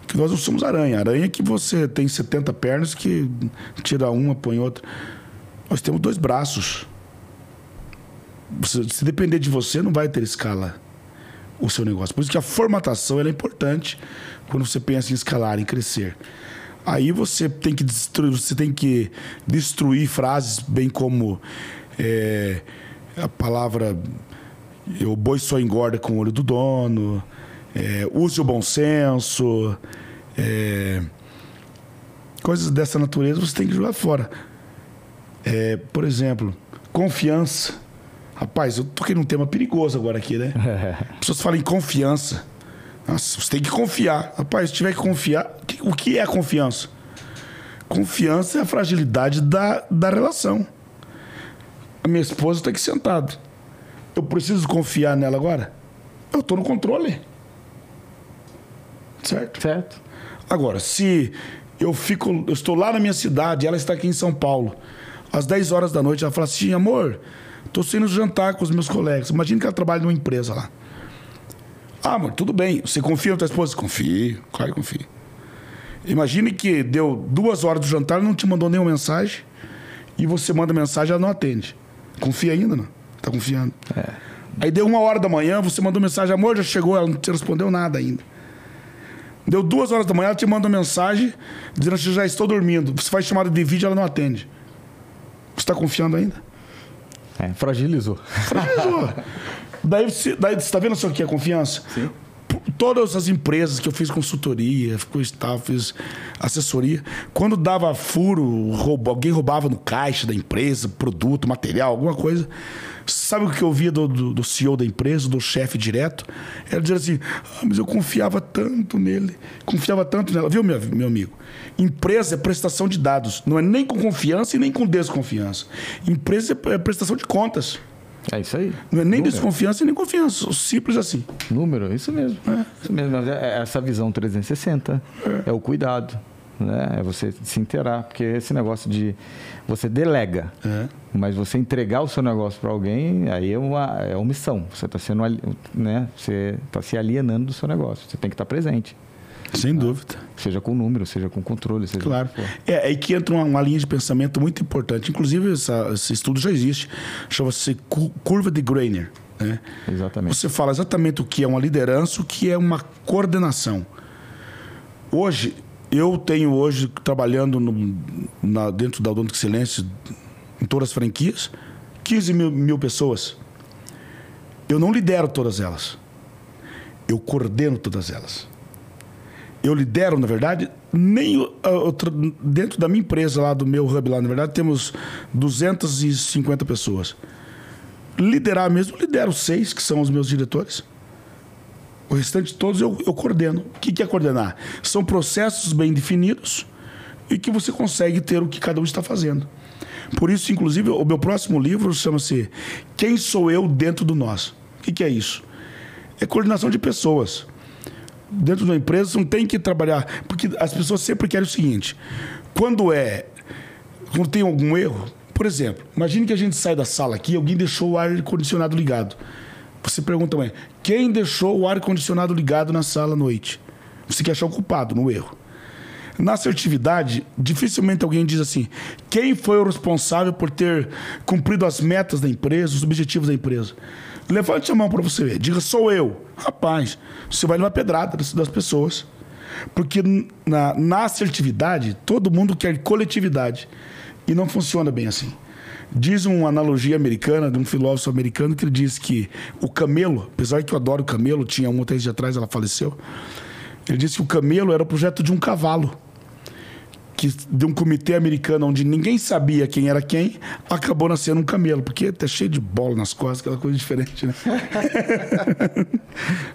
que nós não somos aranha. Aranha é que você tem 70 pernas que tira uma, põe outra. Nós temos dois braços. Se depender de você, não vai ter escala o seu negócio. Por isso que a formatação é importante quando você pensa em escalar, em crescer. Aí você tem que destruir, você tem que destruir frases bem como é, a palavra o boi só engorda com o olho do dono. É, use o bom senso. É, coisas dessa natureza você tem que jogar fora. É, por exemplo, confiança. Rapaz, eu toquei num tema perigoso agora aqui, né? As pessoas falam em confiança. Nossa, você tem que confiar. Rapaz, se tiver que confiar, o que é confiança? Confiança é a fragilidade da, da relação. A minha esposa está aqui sentada. Eu preciso confiar nela agora? Eu estou no controle. Certo? Certo. Agora, se eu fico, eu estou lá na minha cidade, ela está aqui em São Paulo, às 10 horas da noite, ela fala assim: amor, estou saindo jantar com os meus colegas. Imagina que ela trabalha numa empresa lá. Ah, amor, tudo bem. Você confia na tua esposa? Confio, claro que confio. Imagine que deu duas horas do jantar, não te mandou nenhuma mensagem, e você manda mensagem, ela não atende. Confia ainda, não? Tá confiando. É. Aí deu uma hora da manhã, você mandou mensagem, amor, já chegou, ela não te respondeu nada ainda. Deu duas horas da manhã, ela te manda mensagem dizendo que já estou dormindo. Você faz chamada de vídeo, ela não atende. Você está confiando ainda? É, fragilizou. Fragilizou. daí, você, daí você está vendo só que é confiança? Sim. Todas as empresas que eu fiz consultoria, fiz assessoria, quando dava furo, roubo, alguém roubava no caixa da empresa, produto, material, alguma coisa, Sabe o que eu via do, do, do CEO da empresa, do chefe direto? Era dizer assim: ah, mas eu confiava tanto nele, confiava tanto nela. Viu, meu, meu amigo? Empresa é prestação de dados, não é nem com confiança e nem com desconfiança. Empresa é prestação de contas. É isso aí. Não é nem Número. desconfiança e nem confiança. Simples assim. Número, isso mesmo. É. Isso mesmo. É, é essa visão 360 é, é o cuidado né? É você se inteirar, porque esse negócio de você delega, é. mas você entregar o seu negócio para alguém, aí é uma é omissão. Você está sendo, né? Você está se alienando do seu negócio. Você tem que estar tá presente. Sem dúvida. Seja com número, seja com controle, seja Claro. É aí que entra uma, uma, linha de pensamento muito importante. Inclusive, essa, esse estudo já existe. Chama-se curva de Greiner. Né? Exatamente. Você fala exatamente o que é uma liderança, o que é uma coordenação. Hoje, eu tenho hoje, trabalhando no, na, dentro da Odonto Excelência, em todas as franquias, 15 mil, mil pessoas. Eu não lidero todas elas. Eu coordeno todas elas. Eu lidero, na verdade, nem dentro da minha empresa lá, do meu hub lá, na verdade, temos 250 pessoas. Liderar mesmo, lidero seis, que são os meus diretores. O restante todos eu, eu coordeno. O que, que é coordenar? São processos bem definidos e que você consegue ter o que cada um está fazendo. Por isso, inclusive, o meu próximo livro chama-se Quem Sou Eu Dentro do Nós. O que, que é isso? É coordenação de pessoas. Dentro de uma empresa, você não tem que trabalhar. Porque as pessoas sempre querem o seguinte: quando é. Quando tem algum erro, por exemplo, imagine que a gente sai da sala aqui e alguém deixou o ar-condicionado ligado. Você pergunta, mãe, quem deixou o ar-condicionado ligado na sala à noite? Você quer achar o culpado no erro. Na assertividade, dificilmente alguém diz assim: quem foi o responsável por ter cumprido as metas da empresa, os objetivos da empresa? Levante a mão para você ver. Diga, sou eu. Rapaz, você vai levar pedrada das pessoas. Porque na, na assertividade, todo mundo quer coletividade. E não funciona bem assim. Diz uma analogia americana, de um filósofo americano, que ele diz que o camelo, apesar que eu adoro o camelo, tinha um tempo atrás, ela faleceu. Ele disse que o camelo era o projeto de um cavalo que de um comitê americano onde ninguém sabia quem era quem, acabou nascendo um camelo, porque tá cheio de bola nas costas, aquela coisa diferente, né?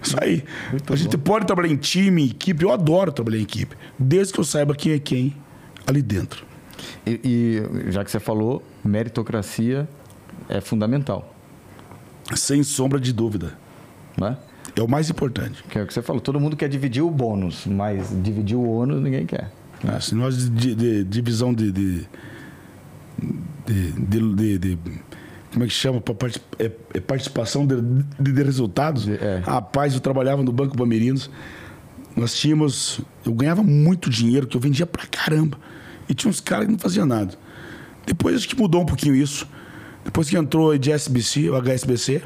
Isso aí. Muito a gente pode trabalhar em time, equipe, eu adoro trabalhar em equipe, desde que eu saiba quem é quem ali dentro. E, e já que você falou, meritocracia é fundamental. Sem sombra de dúvida. Né? É o mais importante. Que é o que você falou. Todo mundo quer dividir o bônus, mas dividir o ônus ninguém quer. É, se nós de, de, divisão de, de, de, de, como é que chama? É, é participação de, de, resultados. É. Rapaz, eu trabalhava no Banco Bamerinos. Nós tínhamos. Eu ganhava muito dinheiro, que eu vendia pra caramba. E tinha uns caras que não faziam nada. Depois acho que mudou um pouquinho isso. Depois que entrou de SBC, o HSBC,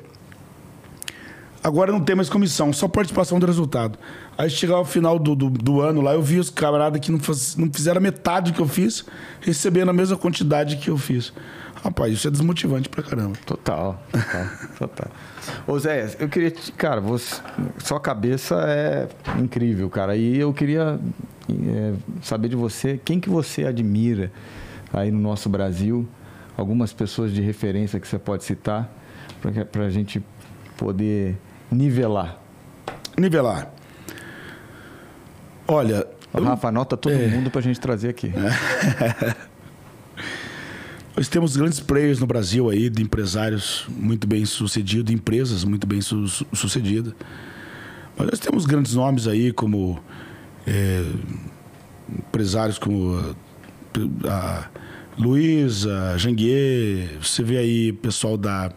Agora não tem mais comissão, só participação do resultado. Aí chegava ao final do, do, do, ano lá, eu vi os camaradas que não, faz, não fizeram metade do que eu fiz, recebendo a mesma quantidade que eu fiz. Rapaz, isso é desmotivante pra caramba. Total, total, total. Ô Zé, eu queria. Cara, você, sua cabeça é incrível, cara. E eu queria é, saber de você quem que você admira aí no nosso Brasil, algumas pessoas de referência que você pode citar, para a gente poder nivelar? Nivelar. Olha. Rafa, anota todo é... mundo para a gente trazer aqui. É. Nós temos grandes players no Brasil aí, de empresários muito bem sucedidos, empresas muito bem su sucedidas. Mas nós temos grandes nomes aí, como é, empresários como a, a Luiza, Janguier, você vê aí pessoal da.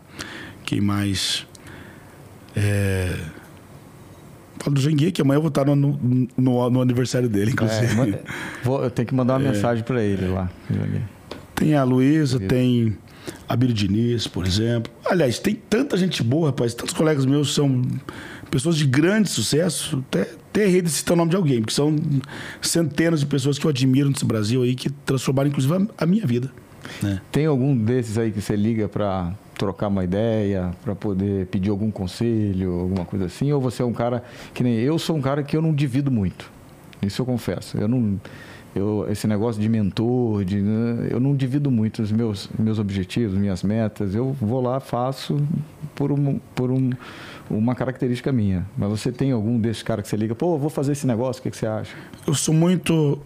Quem mais? É... Do Jengue, que amanhã eu vou estar no, no, no aniversário dele, inclusive. É, vou, eu tenho que mandar uma é. mensagem para ele lá. Tem a Luísa, tem a Bíblia Diniz, por exemplo. Aliás, tem tanta gente boa, rapaz. Tantos colegas meus são pessoas de grande sucesso. Até, até errei de citar o nome de alguém, porque são centenas de pessoas que eu admiro nesse Brasil aí, que transformaram, inclusive, a, a minha vida. Né? Tem algum desses aí que você liga para trocar uma ideia, para poder pedir algum conselho, alguma coisa assim? Ou você é um cara que nem eu sou um cara que eu não divido muito. Isso eu confesso. Eu não eu, esse negócio de mentor, de, né, eu não divido muito os meus, meus objetivos, minhas metas. Eu vou lá, faço por, um, por um, uma característica minha. Mas você tem algum desses caras que você liga, pô, vou fazer esse negócio, o que, que você acha? Eu sou muito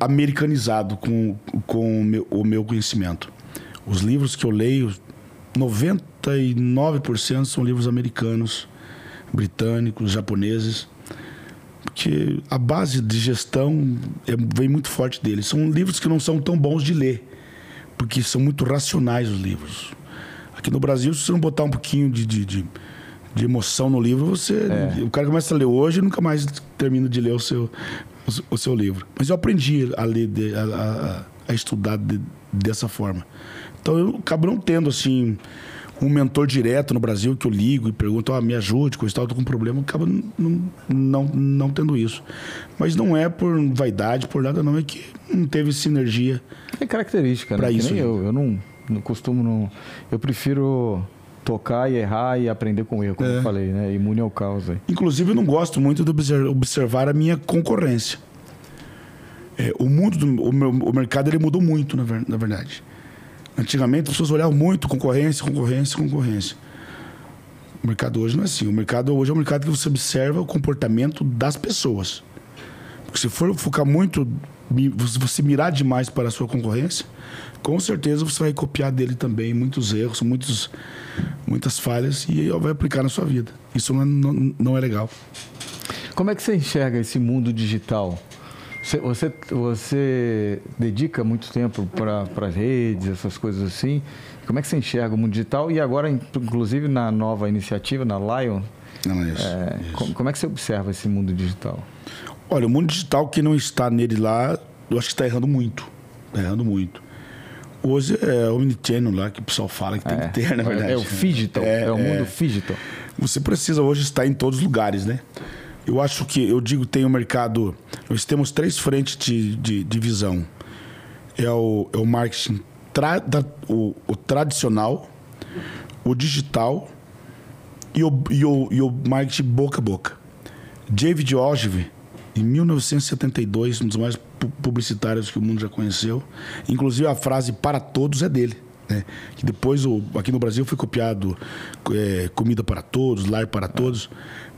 americanizado com, com o meu, o meu conhecimento. Os livros que eu leio 99% são livros americanos, britânicos, japoneses, porque a base de gestão é, vem muito forte deles. São livros que não são tão bons de ler, porque são muito racionais os livros. Aqui no Brasil, se você não botar um pouquinho de, de, de, de emoção no livro, você é. o cara começa a ler hoje e nunca mais termina de ler o seu, o, o seu livro. Mas eu aprendi a ler, a, a, a estudar de, dessa forma. Então eu acabo não tendo, assim, um mentor direto no Brasil que eu ligo e pergunto, ah, me ajude, coisa e tal, tô com um problema, acaba não, não, não tendo isso. Mas não é por vaidade, por nada, não, é que não teve sinergia. É característica, né? isso. eu, eu não, não costumo, não. Eu prefiro tocar e errar e aprender com erro, como é. eu falei, né? Imune ao caos. Aí. Inclusive, eu não gosto muito de observar a minha concorrência. É, o mundo, do, o, meu, o mercado, ele mudou muito, na, na verdade. Antigamente as pessoas olhavam muito concorrência, concorrência, concorrência. O mercado hoje não é assim. O mercado hoje é um mercado que você observa o comportamento das pessoas. Porque se for focar muito, você mirar demais para a sua concorrência, com certeza você vai copiar dele também muitos erros, muitos, muitas falhas e vai aplicar na sua vida. Isso não é, não, não é legal. Como é que você enxerga esse mundo digital? Você, você, você dedica muito tempo para as redes, essas coisas assim. Como é que você enxerga o mundo digital? E agora, inclusive, na nova iniciativa, na Lion, Não é isso. é, como, como é que você observa esse mundo digital? Olha, o mundo digital, quem não está nele lá, eu acho que está errando muito. Está errando muito. Hoje é o Omnichannel lá que o pessoal fala que tem que ter, na verdade. É o digital, é, É, o é. mundo digital. Você precisa hoje estar em todos os lugares, né? Eu acho que, eu digo, tem o mercado. Nós temos três frentes de, de, de visão: é o, é o marketing tra- da- o, o tradicional, o digital e o, e, o, e o marketing boca a boca. David Ogilvy, em 1972, um dos mais pu- publicitários que o mundo já conheceu, inclusive a frase para todos é dele. Né? Que depois aqui no Brasil foi copiado é, comida para todos, lar para todos,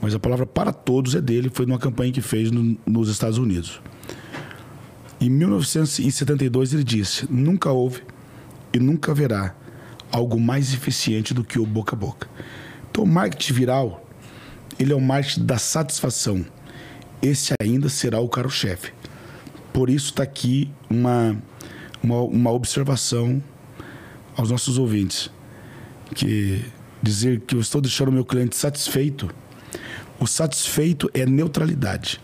mas a palavra para todos é dele, foi numa campanha que fez no- nos Estados Unidos. Em 1972 ele disse: nunca houve e nunca haverá algo mais eficiente do que o boca a boca. Então, o marketing viral, ele é o marketing da satisfação. Esse ainda será o carro-chefe. Por isso está aqui uma, uma, uma observação aos nossos ouvintes. Que dizer que eu estou deixando o meu cliente satisfeito, o satisfeito é neutralidade.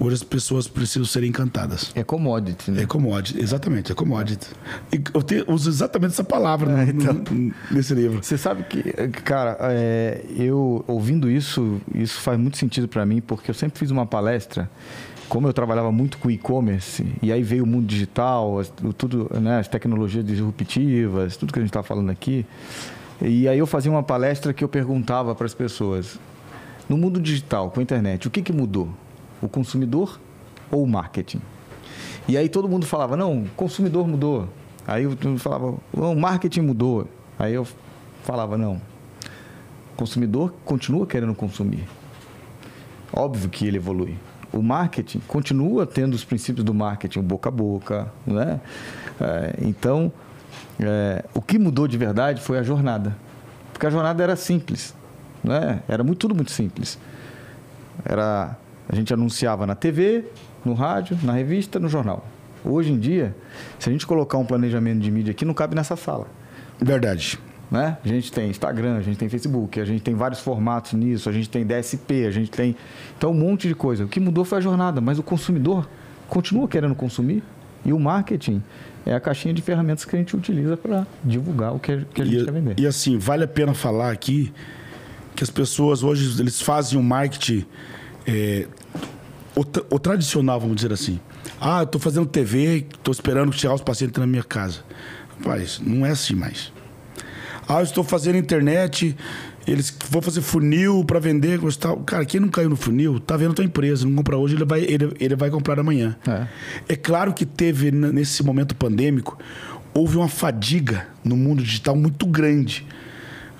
Hoje as pessoas precisam ser encantadas. É commodity, né? É commodity, exatamente, é commodity. E eu te- uso exatamente essa palavra É, então. no- nesse livro. Você sabe que, cara, é, eu ouvindo isso, isso faz muito sentido para mim, porque eu sempre fiz uma palestra, como eu trabalhava muito com e-commerce, e aí veio o mundo digital, as, tudo, né, as tecnologias disruptivas, tudo que a gente está falando aqui. E aí eu fazia uma palestra que eu perguntava para as pessoas, no mundo digital, com a internet, o que, que mudou? O consumidor ou o marketing? E aí todo mundo falava, não, o consumidor mudou. Aí todo mundo falava, o marketing mudou. Aí eu falava, não, o consumidor continua querendo consumir. Óbvio que ele evolui. O marketing continua tendo os princípios do marketing, boca a boca, né? É, então, é, o que mudou de verdade foi a jornada. Porque a jornada era simples, né? Era muito, tudo muito simples. Era a gente anunciava na TV, no rádio, na revista, no jornal. Hoje em dia, se a gente colocar um planejamento de mídia aqui, não cabe nessa sala. Verdade. Né? A gente tem Instagram, a gente tem Facebook, a gente tem vários formatos nisso, a gente tem DSP, a gente tem. Então, um monte de coisa. O que mudou foi a jornada, mas o consumidor continua querendo consumir e o marketing é a caixinha de ferramentas que a gente utiliza para divulgar o que a, gente E, quer vender. e assim, vale a pena falar aqui que as pessoas hoje eles fazem um marketing é, o, tra- o tradicional, vamos dizer assim. Ah, eu estou fazendo TV, estou esperando chegar os pacientes na minha casa. Rapaz, não é assim mais. Ah, eu estou fazendo internet, eles vão fazer funil para vender, tal. Cara, quem não caiu no funil, tá vendo tua empresa, não compra hoje, ele vai, ele, ele vai comprar amanhã. É. É claro que teve, nesse momento pandêmico, houve uma fadiga no mundo digital muito grande.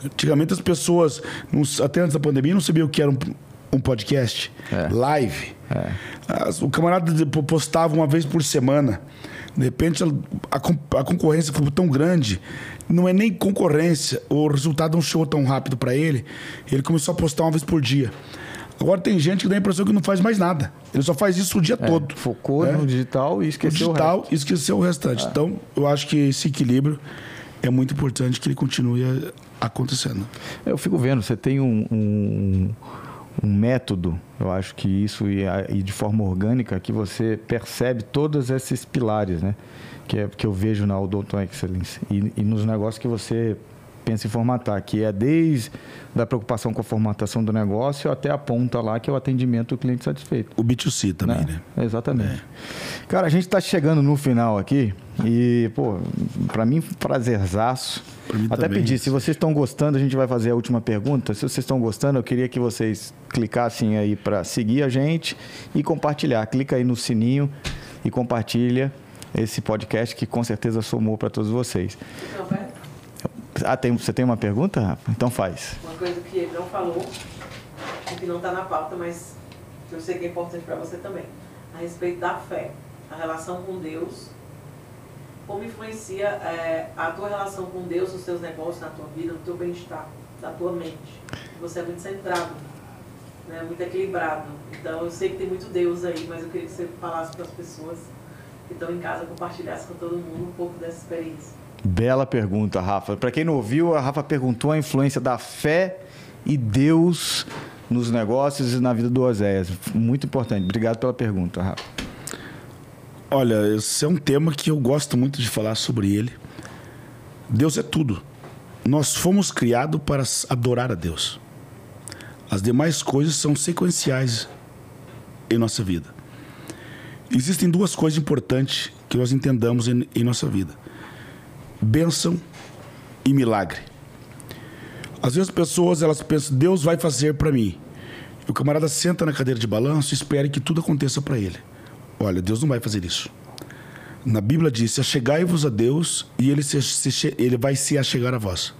Antigamente as pessoas, não até antes da pandemia, não sabiam o que era um, um podcast, É. live. As- o camarada postava uma vez por semana. De repente a, a a concorrência foi tão grande, não é nem concorrência, o resultado não chegou tão rápido para ele, ele começou a postar uma vez por dia. Agora tem gente que dá a impressão que não faz mais nada. Ele só faz isso o dia É, todo. Focou né? no digital e esqueceu o, digital e esqueceu o restante. Então, eu acho que esse equilíbrio é muito importante que ele continue a- acontecendo. Eu fico vendo, você tem um, um, um método, eu acho que isso e, e de forma orgânica, que você percebe todos esses pilares, né? Que, é, que eu vejo na Odonto Excellence e, e nos negócios que você pensa em formatar, que é desde da preocupação com a formatação do negócio até a ponta lá, que é o atendimento do cliente satisfeito. O B2C também, né? Exatamente. Cara, a gente está chegando no final aqui e, pô, para mim, prazerzaço. Pra mim Até pedir, se vocês estão gostando, a gente vai fazer a última pergunta. Se vocês estão gostando, eu queria que vocês clicassem aí para seguir a gente e compartilhar. Clica aí no sininho e compartilha esse podcast que com certeza somou para todos vocês. Não, pera. Ah, tem, você tem uma pergunta, Rafa? Então faz. Uma coisa que ele não falou, que não está na pauta, mas que eu sei que é importante para você também. A respeito da fé, a relação com Deus. Como influencia é, a tua relação com Deus nos teus negócios, na tua vida, no teu bem-estar, na tua mente. Você é muito centrado né, muito equilibrado. Então eu sei que tem muito Deus aí, mas eu queria que você falasse para as pessoas que estão em casa, compartilhasse com todo mundo um pouco dessa experiência. Bela pergunta, Rafa. Para quem não ouviu, a Rafa perguntou a influência da fé e Deus nos negócios e na vida do Oséias. Muito importante. Obrigado pela pergunta, Rafa. Olha, esse é um tema que eu gosto muito de falar sobre ele. Deus é tudo. Nós fomos criados para adorar a Deus. As demais coisas são sequenciais em nossa vida. Existem duas coisas importantes que nós entendamos em, em nossa vida bênção e milagre. Às vezes as pessoas elas pensam, Deus vai fazer para mim. E o camarada senta na cadeira de balanço e espera que tudo aconteça para ele. Olha, Deus não vai fazer isso. Na Bíblia diz: achegai-vos a Deus e ele, se, se, ele vai se achegar a vós.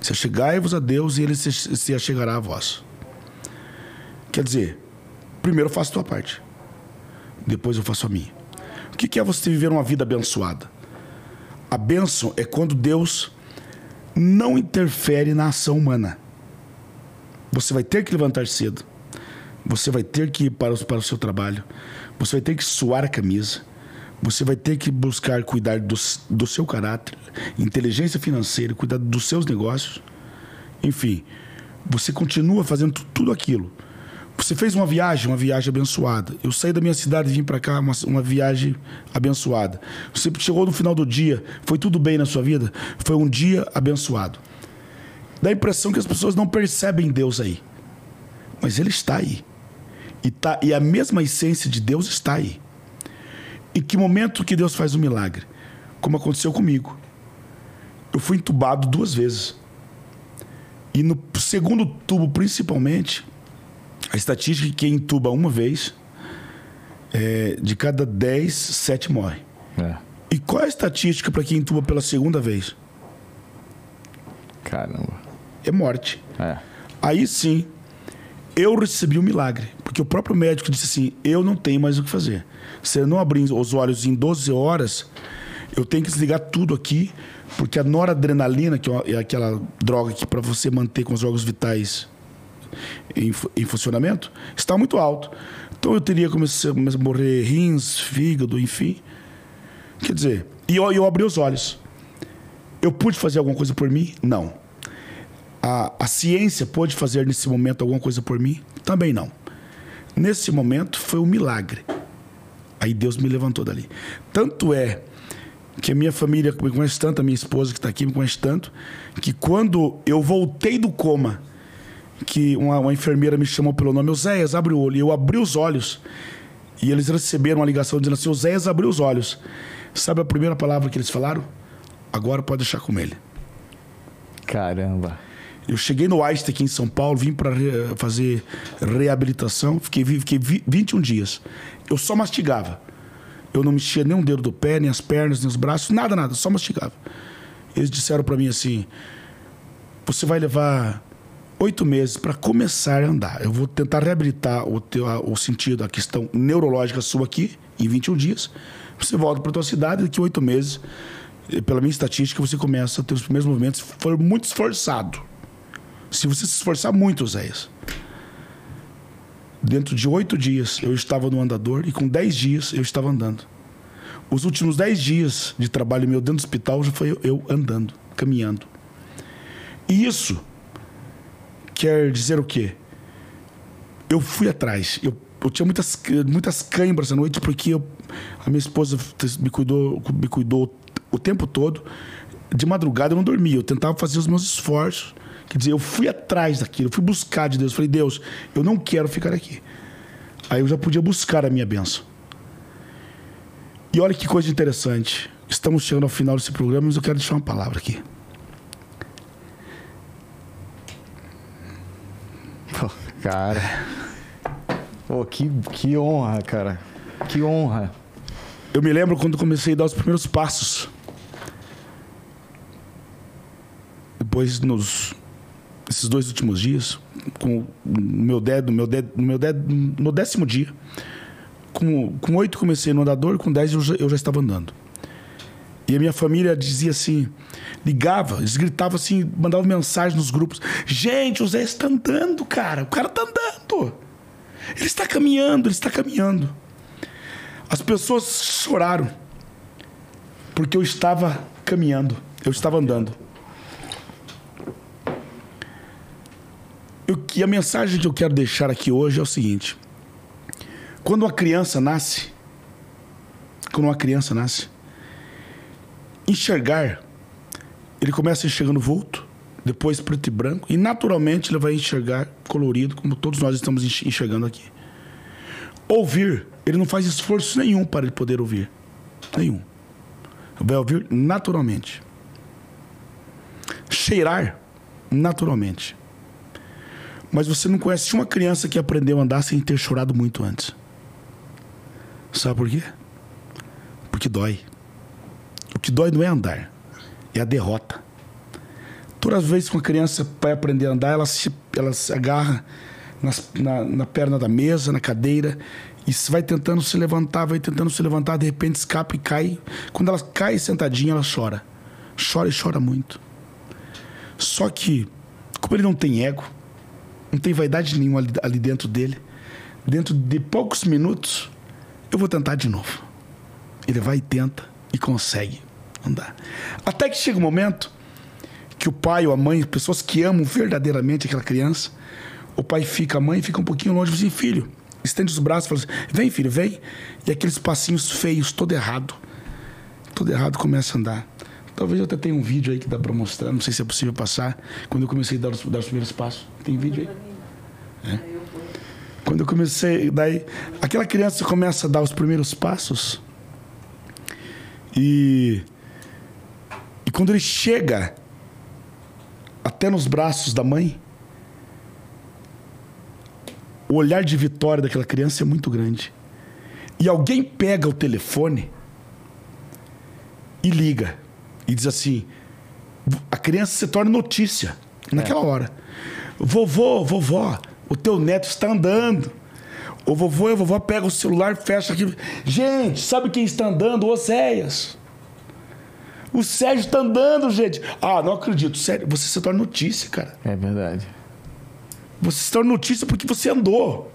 Se achegai-vos a Deus e ele se, se achegará a vós. Quer dizer, primeiro eu faço a tua parte, depois eu faço a minha. O que é você viver uma vida abençoada? A bênção é quando Deus não interfere na ação humana. Você vai ter que levantar cedo. Você vai ter que ir para o, para o seu trabalho. Você vai ter que suar a camisa. Você vai ter que buscar cuidar do, do seu caráter, inteligência financeira, cuidar dos seus negócios. Enfim, você continua fazendo tudo aquilo você fez uma viagem, uma viagem abençoada. Eu saí da minha cidade e vim para cá, uma, uma viagem abençoada. Você chegou no final do dia, foi tudo bem na sua vida? Foi um dia abençoado. Dá a impressão que as pessoas não percebem Deus aí. Mas Ele está aí. E, tá, e a mesma essência de Deus está aí. Em que momento que Deus faz um milagre? Como aconteceu comigo. Eu fui entubado duas vezes. E no segundo tubo, principalmente, a estatística é que quem entuba uma vez, é, de cada 10, 7 morre. É. E qual é a estatística para quem entuba pela segunda vez? Caramba. É morte. É. Aí sim, eu recebi um milagre. Porque o próprio médico disse assim: eu não tenho mais o que fazer. Se eu não abrir os olhos em 12 horas, eu tenho que desligar tudo aqui, porque a noradrenalina, que é, é aquela droga que para você manter com os órgãos vitais em, em funcionamento, está muito alto. Então eu teria começado a morrer rins, fígado, enfim. Quer dizer, e eu, eu abri os olhos. Eu pude fazer alguma coisa por mim? Não. A, a ciência pôde fazer nesse momento alguma coisa por mim? Também não. Nesse momento foi um milagre. Aí Deus me levantou dali. Tanto é que a minha família me conhece tanto, a minha esposa que está aqui me conhece tanto, que quando eu voltei do coma que uma, uma enfermeira me chamou pelo nome, Oséias, abre o olho. E eu abri os olhos. E eles receberam uma ligação dizendo assim: Oséias abriu os olhos. Sabe a primeira palavra que eles falaram? Agora pode deixar com ele. Caramba. Eu cheguei no Einstein aqui em São Paulo, vim para re fazer reabilitação, fiquei, fiquei 21 dias. Eu só mastigava. Eu não mexia nem um dedo do pé, nem as pernas, nem os braços, nada, nada, só mastigava. Eles disseram para mim assim: você vai levar oito meses para começar a andar. Eu vou tentar reabilitar o, teu, o sentido, a questão neurológica sua aqui, em 21 dias. Você volta para tua cidade, daqui oito meses, pela minha estatística, você começa a ter os primeiros movimentos. For muito esforçado. Se você se esforçar muito, Zéias. Dentro de oito dias, eu estava no andador e com dez dias eu estava andando. Os últimos dez dias de trabalho meu dentro do hospital já foi eu andando, caminhando. E isso quer dizer o quê? Eu fui atrás. Eu, eu tinha muitas, muitas câimbras à noite porque eu, a minha esposa me cuidou, me cuidou o tempo todo. De madrugada eu não dormia. Eu tentava fazer os meus esforços. Quer dizer, eu fui atrás daquilo, eu fui buscar de Deus. Eu falei, Deus, eu não quero ficar aqui. Aí eu já podia buscar a minha bênção. E olha que coisa interessante. Estamos chegando ao final desse programa, mas eu quero deixar uma palavra aqui. Cara. Pô, que, que honra, cara. Que honra. Eu me lembro quando comecei a dar os primeiros passos. Depois, nos esses dois últimos dias, com meu dedo, meu dedo, meu dedo, no décimo dia, com, com oito comecei no andador, com dez eu já, eu já estava andando. E a minha família dizia assim, ligava, eles gritavam assim, mandavam mensagem nos grupos: Gente, o Zé está andando, cara, o cara está andando. Ele está caminhando, ele está caminhando. As pessoas choraram porque eu estava caminhando, eu estava andando. Eu, e a mensagem que eu quero deixar aqui hoje é o seguinte: quando uma criança nasce, quando uma criança nasce, enxergar, ele começa enxergando vulto, depois preto e branco, e naturalmente ele vai enxergar colorido, como todos nós estamos enxergando aqui. Ouvir, ele não faz esforço nenhum para ele poder ouvir. Nenhum. Vai ouvir naturalmente. Cheirar, naturalmente. Mas você não conhece uma criança que aprendeu a andar sem ter chorado muito antes. Sabe por quê? Porque dói. Que dói não é andar, é a derrota. Todas as vezes que uma criança vai aprender a andar, ela se, ela se agarra nas, na, na perna da mesa, na cadeira, e vai tentando se levantar, vai tentando se levantar, de repente escapa e cai. Quando ela cai sentadinha, ela chora. Chora e chora muito. Só que, como ele não tem ego, não tem vaidade nenhuma ali, ali dentro dele, dentro de poucos minutos, eu vou tentar de novo. Ele vai e tenta e consegue andar. Até que chega um momento que o pai ou a mãe, pessoas que amam verdadeiramente aquela criança, o pai fica, a mãe fica um pouquinho longe e assim, filho, estende os braços e fala assim, vem filho, vem. E aqueles passinhos feios, todo errado. Todo errado começa a andar. Talvez eu até tenha um vídeo aí que dá para mostrar, não sei se é possível passar, quando eu comecei a dar os, dar os primeiros passos. Tem vídeo aí? É. Quando eu comecei, daí aquela criança começa a dar os primeiros passos e e quando ele chega até nos braços da mãe, o olhar de vitória daquela criança é muito grande. E alguém pega o telefone e liga e diz assim: a criança se torna notícia naquela é. hora. Vovô, vovó, o teu neto está andando. O vovô e a vovó pegam o celular, fecha aqui. Gente, sabe quem está andando? Oséias. O Sérgio está andando, gente. Ah, não acredito. Sério, você se torna notícia, cara. É verdade. Você se torna notícia porque você andou.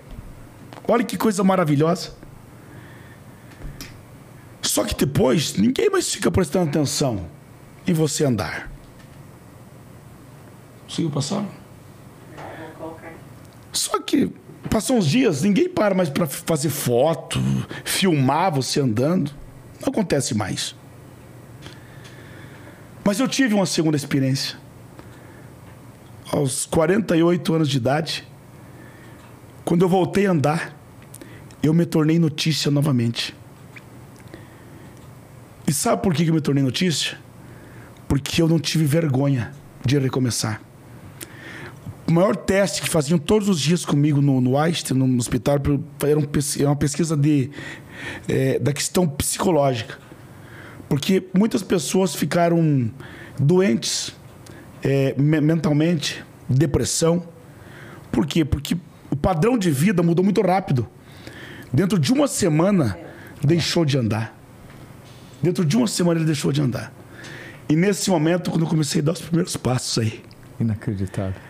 Olha que coisa maravilhosa. Só que depois, ninguém mais fica prestando atenção em você andar. Conseguiu passar? Só que passam uns dias, ninguém para mais para fazer foto, filmar você andando. Não acontece mais. Mas eu tive uma segunda experiência. Aos 48 anos de idade, quando eu voltei a andar, eu me tornei notícia novamente. E sabe por que eu me tornei notícia? Porque eu não tive vergonha de recomeçar. O maior teste que faziam todos os dias comigo no, no Einstein, no hospital, era, um, uma pesquisa de, é, da questão psicológica. Porque muitas pessoas ficaram doentes é, mentalmente, depressão. Por quê? Porque o padrão de vida mudou muito rápido. Dentro de uma semana, deixou de andar. Dentro de uma semana, ele deixou de andar. E nesse momento, quando eu comecei a dar os primeiros passos aí. Inacreditável.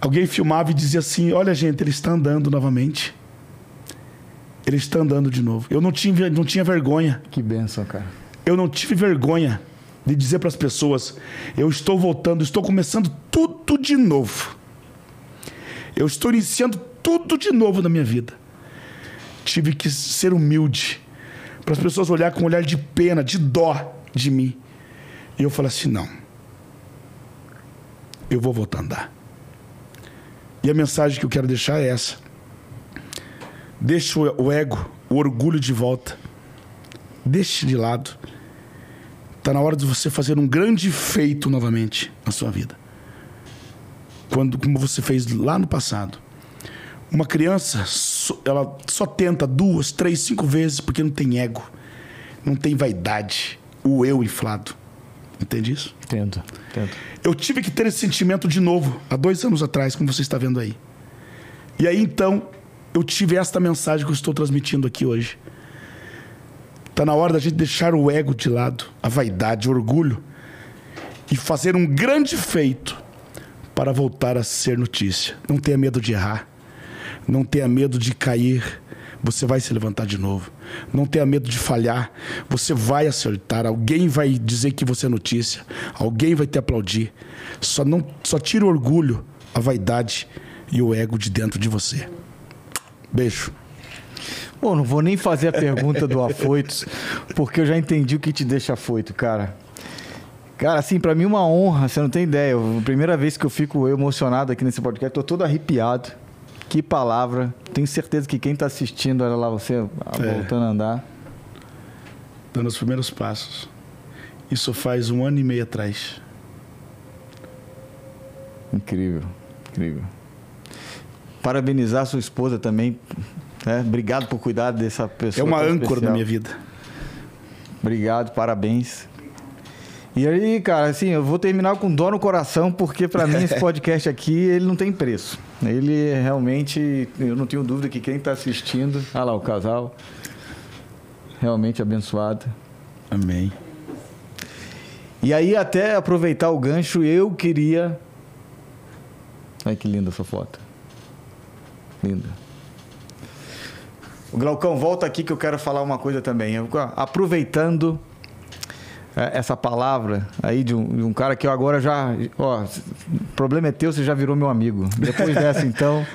Alguém filmava e dizia assim: Olha, gente, ele está andando novamente. Ele está andando de novo. Eu não tinha, não tinha vergonha. Que benção, cara. Eu não tive vergonha de dizer para as pessoas: eu estou voltando, estou começando tudo de novo. Eu estou iniciando tudo de novo na minha vida. Tive que ser humilde para as pessoas olhar com um olhar de pena, de dó de mim. E eu falei assim: não. Eu vou voltar a andar. E a mensagem que eu quero deixar é essa Deixe o ego, o orgulho de volta. Deixe de lado. Está na hora de você fazer um grande feito novamente na sua vida. Quando, como você fez lá no passado. Uma criança, ela só tenta duas, três, cinco vezes porque não tem ego, não tem vaidade, o eu inflado. Entende isso? Entendo, entendo. Eu tive que ter esse sentimento de novo, há dois anos atrás, como você está vendo aí. E aí então, eu tive esta mensagem que eu estou transmitindo aqui hoje. Está na hora da gente deixar o ego de lado, a vaidade, o orgulho, e fazer um grande feito para voltar a ser notícia. Não tenha medo de errar. Não tenha medo de cair. Você vai se levantar de novo. Não tenha medo de falhar. Você vai acertar. Alguém vai dizer que você é notícia. Alguém vai te aplaudir. Só não, só tira o orgulho, a vaidade e o ego de dentro de você. Beijo. Bom, não vou nem fazer a pergunta do afoitos, porque eu já entendi o que te deixa afoito, cara. Cara, assim, para mim uma honra, você não tem ideia. A primeira vez que eu fico emocionado aqui nesse podcast, tô todo arrepiado. Que palavra. Tenho certeza que quem tá assistindo, olha lá você é. voltando a andar. Dando os primeiros passos. Isso faz um ano e meio atrás. Incrível, incrível. Parabenizar sua esposa também. Né? Obrigado por cuidar dessa pessoa. É uma âncora especial. da minha vida. Obrigado, parabéns. E aí, cara, assim, eu vou terminar com dó no coração, porque para mim esse podcast aqui, ele não tem preço. Ele realmente, eu não tenho dúvida que quem está assistindo, olha lá o casal, realmente abençoado. Amém. E aí, até aproveitar o gancho, eu queria. Olha que linda essa foto. Linda. O Glaucão, volta aqui que eu quero falar uma coisa também. Eu, aproveitando é, essa palavra aí de um, de um, cara que eu agora já. Ó, o problema é teu, você já virou meu amigo. Depois dessa, então.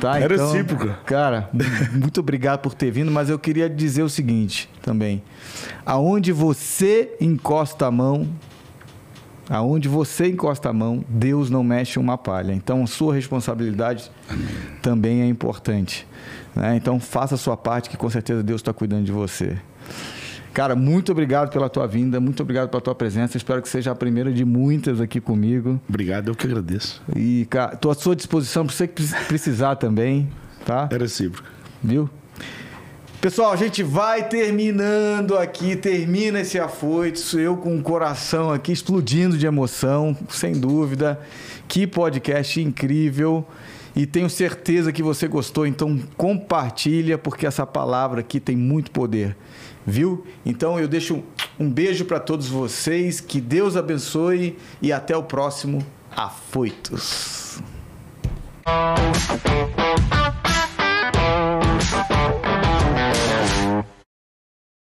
Tá, é então, recíproco. Cara, muito obrigado por ter vindo, mas eu queria dizer o seguinte também. Aonde você encosta a mão, aonde você encosta a mão, Deus não mexe uma palha. Então, sua responsabilidade Amém. também é importante. Né? Então, faça a sua parte, que com certeza Deus está cuidando de você. Cara, muito obrigado pela tua vinda, muito obrigado pela tua presença. Espero que seja a primeira de muitas aqui comigo. Obrigado, eu que agradeço. E, cara, tô à sua disposição para você precisar também, tá? É recíproco. Viu? Pessoal, a gente vai terminando aqui, termina esse afoito, eu com o coração aqui explodindo de emoção, sem dúvida. Que podcast incrível. E tenho certeza que você gostou, então compartilha, porque essa palavra aqui tem muito poder viu? Então eu deixo um beijo para todos vocês, que Deus abençoe e até o próximo Afoitos.